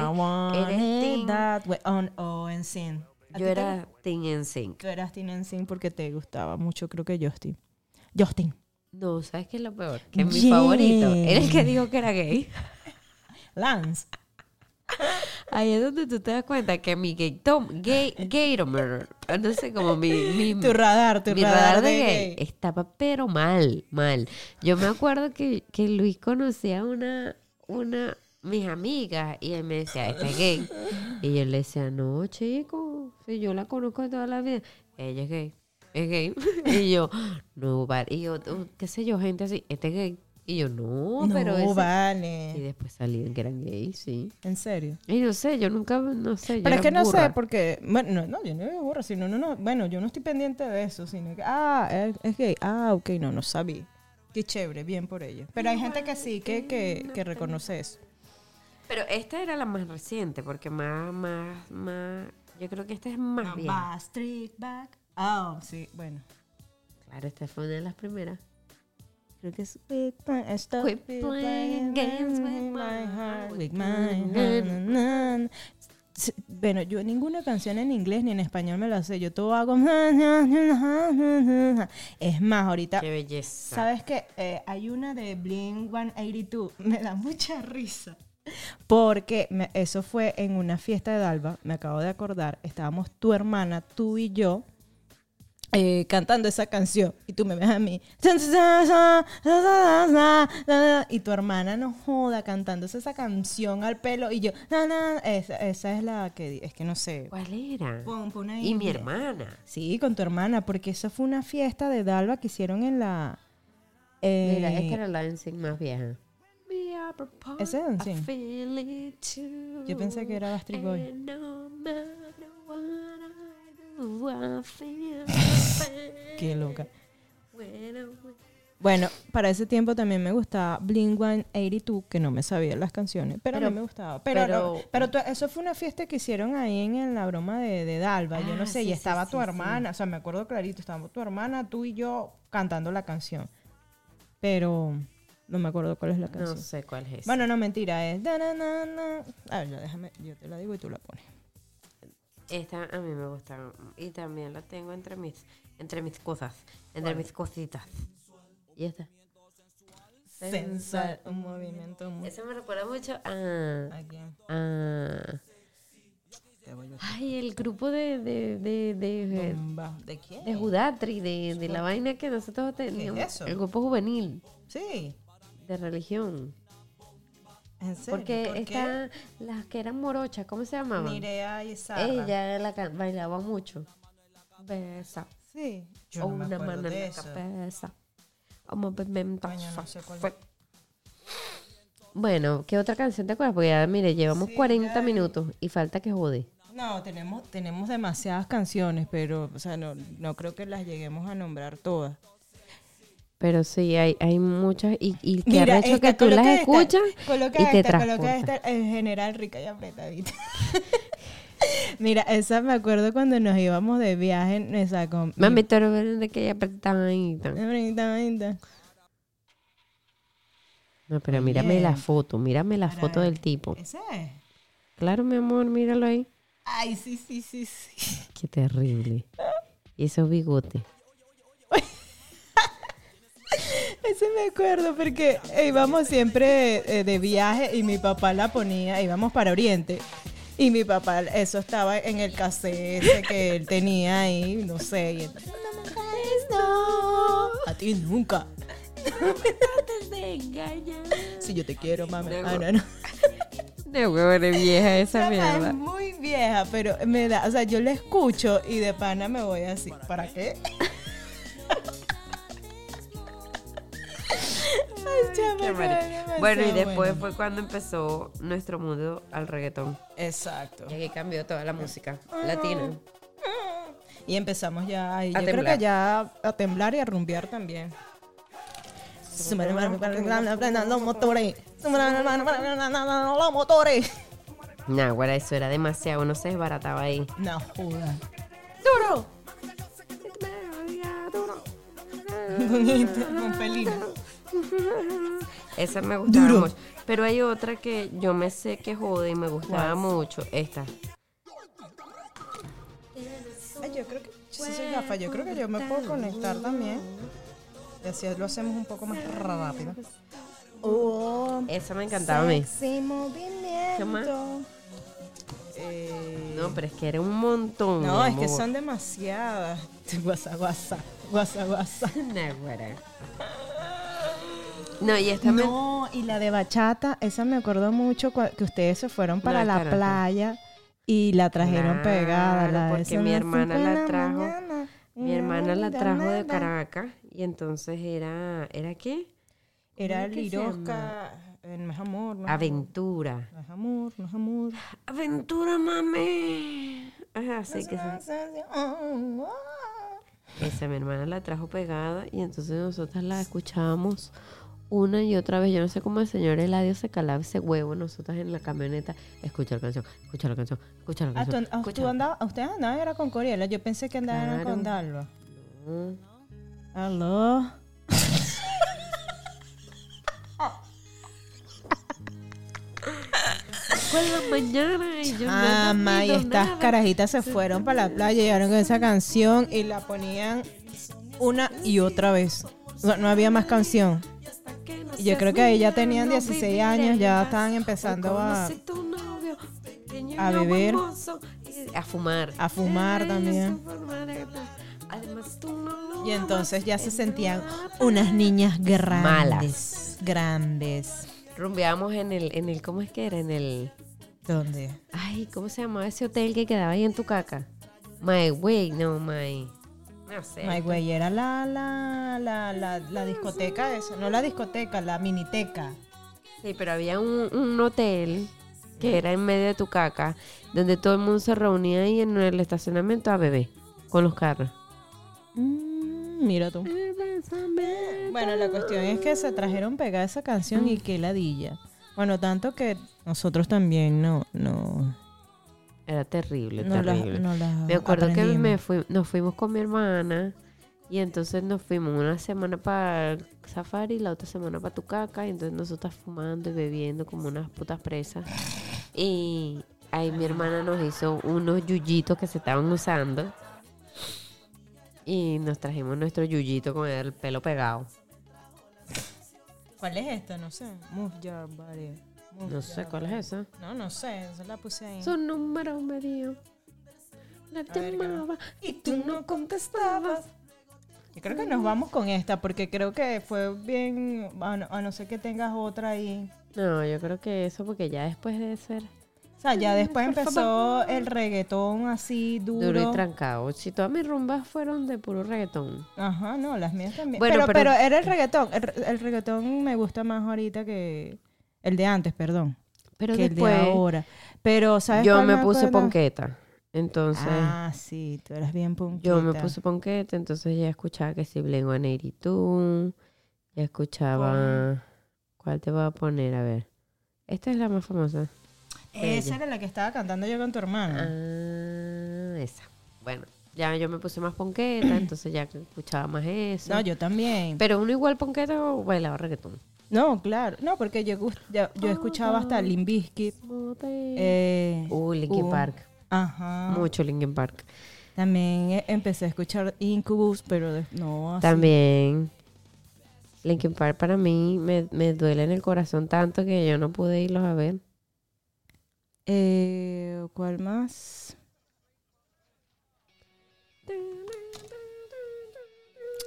eres that way. On- o en Sin. ¿A yo era Teen en Sync. Tú eras Teen en Sin porque te gustaba mucho, creo que Justin. Justin. No, ¿sabes qué es lo peor? Que mi Yeah. favorito era el que dijo que era gay. [laughs] Lance. Ahí es donde tú te das cuenta que mi gay, tom, gay, gaytomer, no sé, como mi, mi, Tu radar, tu mi radar, radar de gay gay. estaba pero mal, mal. Yo me acuerdo que, que Luis conocía una, una, mis amigas y él me decía, este es gay. Y yo le decía, no, chico, si yo la conozco de toda la vida, ella es gay, es gay. [laughs] y yo, no, vale. Y yo, qué sé yo, gente así, este es gay. Y yo, no, No, pero ese-". Y vale. después salían que eran gays, sí. En serio. Y no sé, yo nunca, no sé. yo Pero es que no burra. sé, porque, bueno, no, no, yo no me burro, sino, no, no, bueno, yo no estoy pendiente de eso, sino que, ah, es, es gay, ah, ok, no, no sabía. Qué chévere, bien por ella. Pero hay gente que sí, que, que, que reconoce eso. Pero esta era la más reciente, porque más, más, más. Yo creo que esta es más bien. Backstreet Back. Ah, sí, bueno. Claro, esta fue una de las primeras. Creo que es Quit playing games with my heart, with my Bueno, yo ninguna canción en inglés ni en español me la sé. Yo todo hago. Es más, ahorita. Qué belleza. ¿Sabes qué? Eh, hay una de Blink 182. [laughs] Me da mucha risa. Porque me- eso fue en una fiesta de Dalva. Me acabo de acordar. Estábamos tu hermana, tú y yo. eh, cantando esa canción y tú me ves a mí y tu hermana no joda cantándose esa canción al pelo y yo na, na, esa, esa es la que es que no sé ¿Cuál era? Pon- pon ahí. Y mi hermana. Sí, con tu hermana, porque eso fue una fiesta de Dalva que hicieron en la. eh, Mira, esta era la más vieja. ¿Ese es too. Yo pensé que era Backstreet Boy. No do, [laughs] Qué loca. Bueno, para ese tiempo también me gustaba Blink 182, que no me sabía las canciones, pero, mí me gustaba. Pero, pero- no, pero tú- eso fue una fiesta que hicieron ahí en, en la broma de, de Dalva, yo no Ah, sé, sí, y estaba sí, tu sí. hermana, o sea, me acuerdo clarito, estábamos tu hermana, tú y yo cantando la canción. Pero no me acuerdo cuál es la No canción. sé cuál es. Bueno, no, mentira, es... A ver, ya déjame, yo te la digo y tú la pones. Esta a mí me gusta y también la tengo entre mis entre mis cosas, entre mis cositas. Y esta. Sensual, un movimiento muy... Esa me recuerda mucho a, ¿A quién? a- ay, el grupo de de de, de, Bomba. ¿De quién? de Judatri, de, de la vaina que nosotros teníamos, eso? el grupo juvenil Sí, de religión. en serio. Porque ¿Por las que eran morochas, ¿cómo se llamaban? Mireia y Sara. Ella la bailaba mucho. Besa. Sí. Yo o no me una mano en la cabeza. No sé cuál Bueno, ¿qué otra canción te acuerdas? Porque ya, mire, llevamos Sí, 40 ya. minutos y falta que jode. No, tenemos, tenemos demasiadas canciones, pero, o sea, no, no creo que las lleguemos a nombrar todas. Pero sí, hay, hay muchas y, y que Mira, esta, que tú las coloca esta, escuchas coloca y te esta, coloca transporta. esta, en general rica y apretadita. [laughs] Mira, esa me acuerdo cuando nos íbamos de viaje, esa con... Mami, tú eres de que ella apretadita. Apretadita. No, pero mírame la foto, mírame la Para- foto del tipo. ¿Ese es? Claro, mi amor, míralo ahí. Ay, sí, sí, sí, sí. Qué terrible. Y esos bigotes. Ese me acuerdo porque íbamos siempre eh, de viaje y mi papá la ponía, íbamos para Oriente. Y mi papá, eso estaba en el cassette que él tenía ahí, no sé. Y él, "No no". A ti nunca. Trates de engañar. Si yo te quiero, mami. No. Ah, no, no. De huevo de vieja esa Esa Es mierda. muy vieja, pero me da, o sea, yo la escucho y de pana me voy así. ¿Para qué? Ay, Bueno, y después bueno. fue cuando empezó nuestro mundo al reggaetón. Exacto. Y aquí cambió toda la música latina. Y empezamos ya, y A yo creo temblar. que ya a temblar y a rumbear también. Los motores. Los motores. Güera, eso era demasiado, uno se desbarataba ahí. No joda. ¡Duro! Con felina. [laughs] Esa me gustaba Duro. mucho. Pero hay otra que yo me sé que jode y me gustaba ¿Cuál? mucho. Esta. Ay, yo creo que sí, sí, gafa, yo creo que yo me puedo conectar también. Y así lo hacemos un poco más rápido. Oh, Esa me encantaba a mí. sexy movimiento. ¿Qué más? Eh, No, pero es que era un montón. no, es que amor. son demasiadas. [laughs] Guasa, guasa, guasa, guasa. [laughs] Nah, güera. No, y esta me... No, y la de bachata, esa me acordó mucho que ustedes se fueron para la playa y la trajeron Claro, pegada. La porque mi hermana la trajo- mañana, Mi hermana la trajo de. Caracas y entonces era... ¿Era qué? Era ¿Cómo que se Lirosca, eh, no es amor, no es. Aventura. No es amor, no es amor. Aventura, mami. Ajá, así que. [laughs] Esa mi hermana la trajo pegada y entonces nosotras la escuchábamos una y otra vez. Yo no sé cómo el señor Eladio se calaba ese huevo. Nosotras en la camioneta, escucha la canción, escucha la canción, escucha la Ah, canción. ah, tú andabas- ustedes andaban era con Coriela. Yo pensé que andaban con. Dalva. No. Aló. [laughs] La mañana y yo no Ah, ma, y estas nada. carajitas se fueron para la playa, llegaron con esa canción y la ponían una y otra vez. O sea, no había más canción. Y yo creo que ahí ya tenían 16 años, ya estaban empezando a, a beber. A fumar. a fumar también. Y entonces ya se sentían unas niñas grandes. Malas. Grandes. Rumbeábamos en el, en el, ¿cómo es que era? En el, ¿Dónde? ay, ¿cómo se llamaba ese hotel que quedaba ahí en tu caca? My Way, no, My, sé. My güey, era la, la, la, la, la discoteca esa. No la discoteca, la miniteca. Sí, pero había un, un hotel que era en medio de tu caca, donde todo el mundo se reunía ahí en el estacionamiento a beber con los carros. Mm, mira tú. Bueno, la cuestión es que se trajeron pegada esa canción y qué ladilla. Bueno, tanto que nosotros también no, no, Era terrible, no la, terrible. no la Me acuerdo que me fui, nos fuimos con mi hermana y entonces nos fuimos una semana para el safari y la otra semana para Tucaca y entonces nosotras fumando y bebiendo como unas putas presas. Y ahí mi hermana nos hizo unos yuyitos que se estaban usando y nos trajimos nuestro yuyito con el pelo pegado. ¿Cuál es esto? No sé. Move your body. No sé cuál es esa. No, no sé. Esa la puse ahí. Su número me dio. La llamaba Y tú no contestabas. Yo creo que nos vamos con esta porque creo que fue bien, a no, a no ser que tengas otra ahí. No, yo creo que eso porque ya después de ser O sea, ya después empezó el reggaetón así duro. Duro y trancado. Si todas mis rumbas fueron de puro reggaetón. Ajá, no, las mías también. Bueno, pero, pero- pero era el reggaetón. El, el reggaetón me gusta más ahorita que el de antes, perdón. Pero que después el de ahora. Pero, ¿sabes yo me puse ponqueta. Entonces, Ah, sí, tú eras bien ponqueta. yo me puse ponqueta. Entonces ya escuchaba que si Blink 182. Ya escuchaba. ¿Cuál te voy a poner? A ver. Esta es la más famosa. Esa era la que estaba cantando yo con tu hermana. Ah, esa. Bueno, ya yo me puse más ponqueta. entonces ya escuchaba más eso. No, yo también. Pero uno igual ponqueta o bailaba reggaetón. No, claro. No, porque yo, yo, yo escuchaba hasta Limp Bizkit. Eh, Uh, Linkin uh, Park. Ajá. Mucho Linkin Park. También eh, empecé a escuchar Incubus, pero no así. También. Linkin Park para mí me, me duele en el corazón tanto que yo no pude irlos a ver. Eh, ¿Cuál más?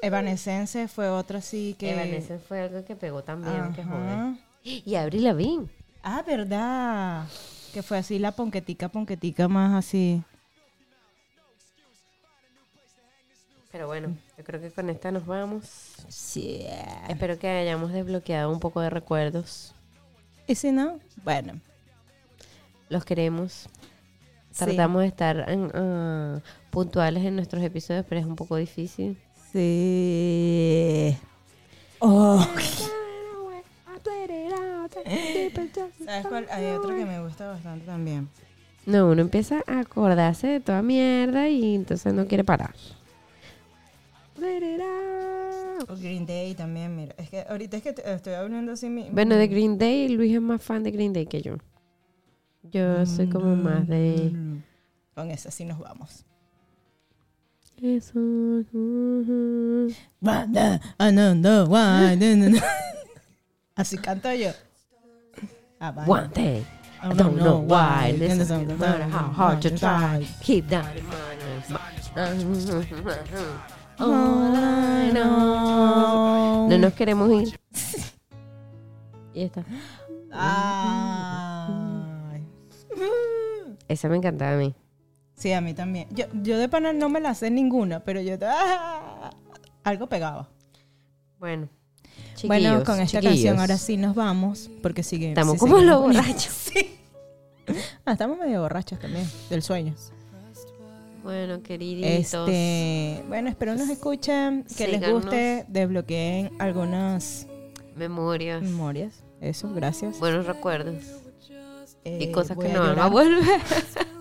Evanescence fue otra así que... Evanescence fue algo que pegó también, que joder. Y Avril Lavigne. Ah, verdad. Que fue así la ponquetica, ponquetica más así. Pero bueno, yo creo que con esta nos vamos. Sí. Espero que hayamos desbloqueado un poco de recuerdos. ¿Y si no? Bueno. Los queremos. Sí. Tratamos de estar en, ah, puntuales en nuestros episodios, pero es un poco difícil. Sí. Oh. ¿Sabes cuál? Hay otro que me gusta bastante también. No, uno empieza a acordarse de toda mierda y entonces no quiere parar. O Green Day también, mira. Es que ahorita es que estoy hablando así mi... Bueno, de Green Day, Luis es más fan de Green Day que yo. Yo soy como más de... Mm. Con esa sí nos vamos. No. Así canto yo. Ah, vale. One day. I I don't know why. Listen, no matter how hard you try, keep that in mind. All I know. No nos queremos ir. Y está. Ay. Esa me encantaba a mí. Sí, a mí también. Yo, yo de pana no me la sé ninguna, pero yo ah, algo pegaba. Bueno. bueno, con esta chiquillos. canción ahora sí nos vamos, porque sigue. Estamos sí como los borrachos. [laughs] Sí. Ah, estamos medio borrachos también, del sueño. Bueno, queriditos. Este, bueno, espero nos escuchen, que les guste, desbloqueen algunas Memorias. memorias. Eso, gracias. Buenos recuerdos. Eh, y cosas voy que no van a volver. [laughs]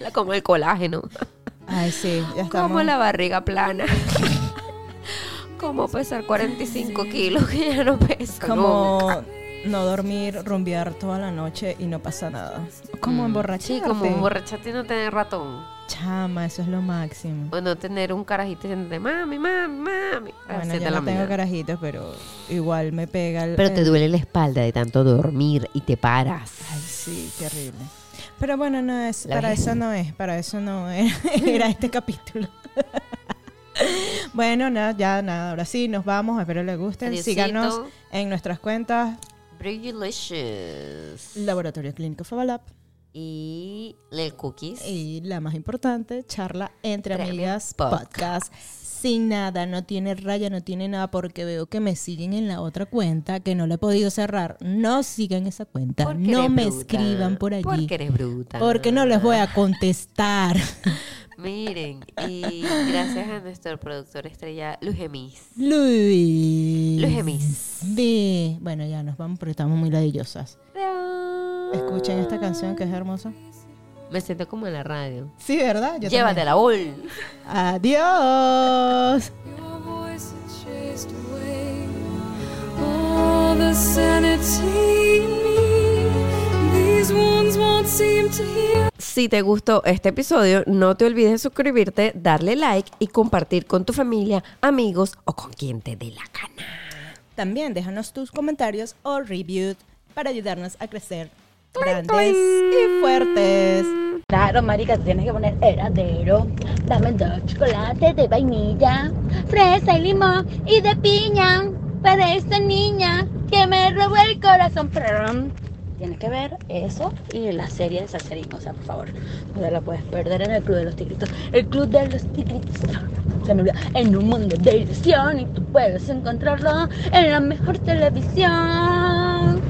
La- [laughs] como el colágeno. Ay, sí, ya estamos. Como la barriga plana. [laughs] Como pesar 45 kilos que ya no pesa. como nunca. no dormir, rumbear toda la noche y no pasa nada. Como Mm, emborracharte. Sí, como emborracharte y no tener ratón. Chama, eso es lo máximo. O no tener un carajito diciéndote, mami, mami, mami. Bueno, yo de la no tengo carajitos, pero igual me pega el... Pero te el- duele la espalda de tanto dormir y te paras. Ay, sí, qué horrible. Pero bueno, no es, La para eso no es, para eso no era, [laughs] era este [laughs] capítulo. bueno, nada, ya nada, ahora sí, nos vamos, espero les gusten. Adiosito. Síganos en nuestras cuentas, Brillialicious. Laboratorio Clínico Fabalab Y Lil Cookies. y la más importante, charla entre Entre amigas Podcast. podcast. Sin nada, no tiene raya, no tiene nada, porque veo que me siguen en la otra cuenta que no la he podido cerrar. No sigan esa cuenta, Porque no me bruta. escriban por allí. Porque eres bruta. Porque no les voy a contestar. [laughs] Miren, y gracias a nuestro productor estrella. Luis. Los gemis. Ve. Bueno, ya nos vamos porque estamos muy ladillosas. Escuchen esta canción que es hermosa. Me siento como en la radio. Sí, ¿verdad? Yo Llévatela, bol. también. Adiós. Si te gustó este episodio, no te olvides de suscribirte, darle like y compartir con tu familia, amigos o con quien te dé la gana. También déjanos tus comentarios o reviews para ayudarnos a crecer grandes y fuertes. Claro, marica, tienes que poner heladero. Dame dos chocolates de vainilla, fresa y limón y de piña para esta niña que me robó el corazón. Tienes que ver eso y la serie de Salserín, o sea, por favor, no te la puedes perder en el Club de los Tigritos. El Club de los Tigritos se en un mundo de ilusión y tú puedes encontrarlo en la mejor televisión.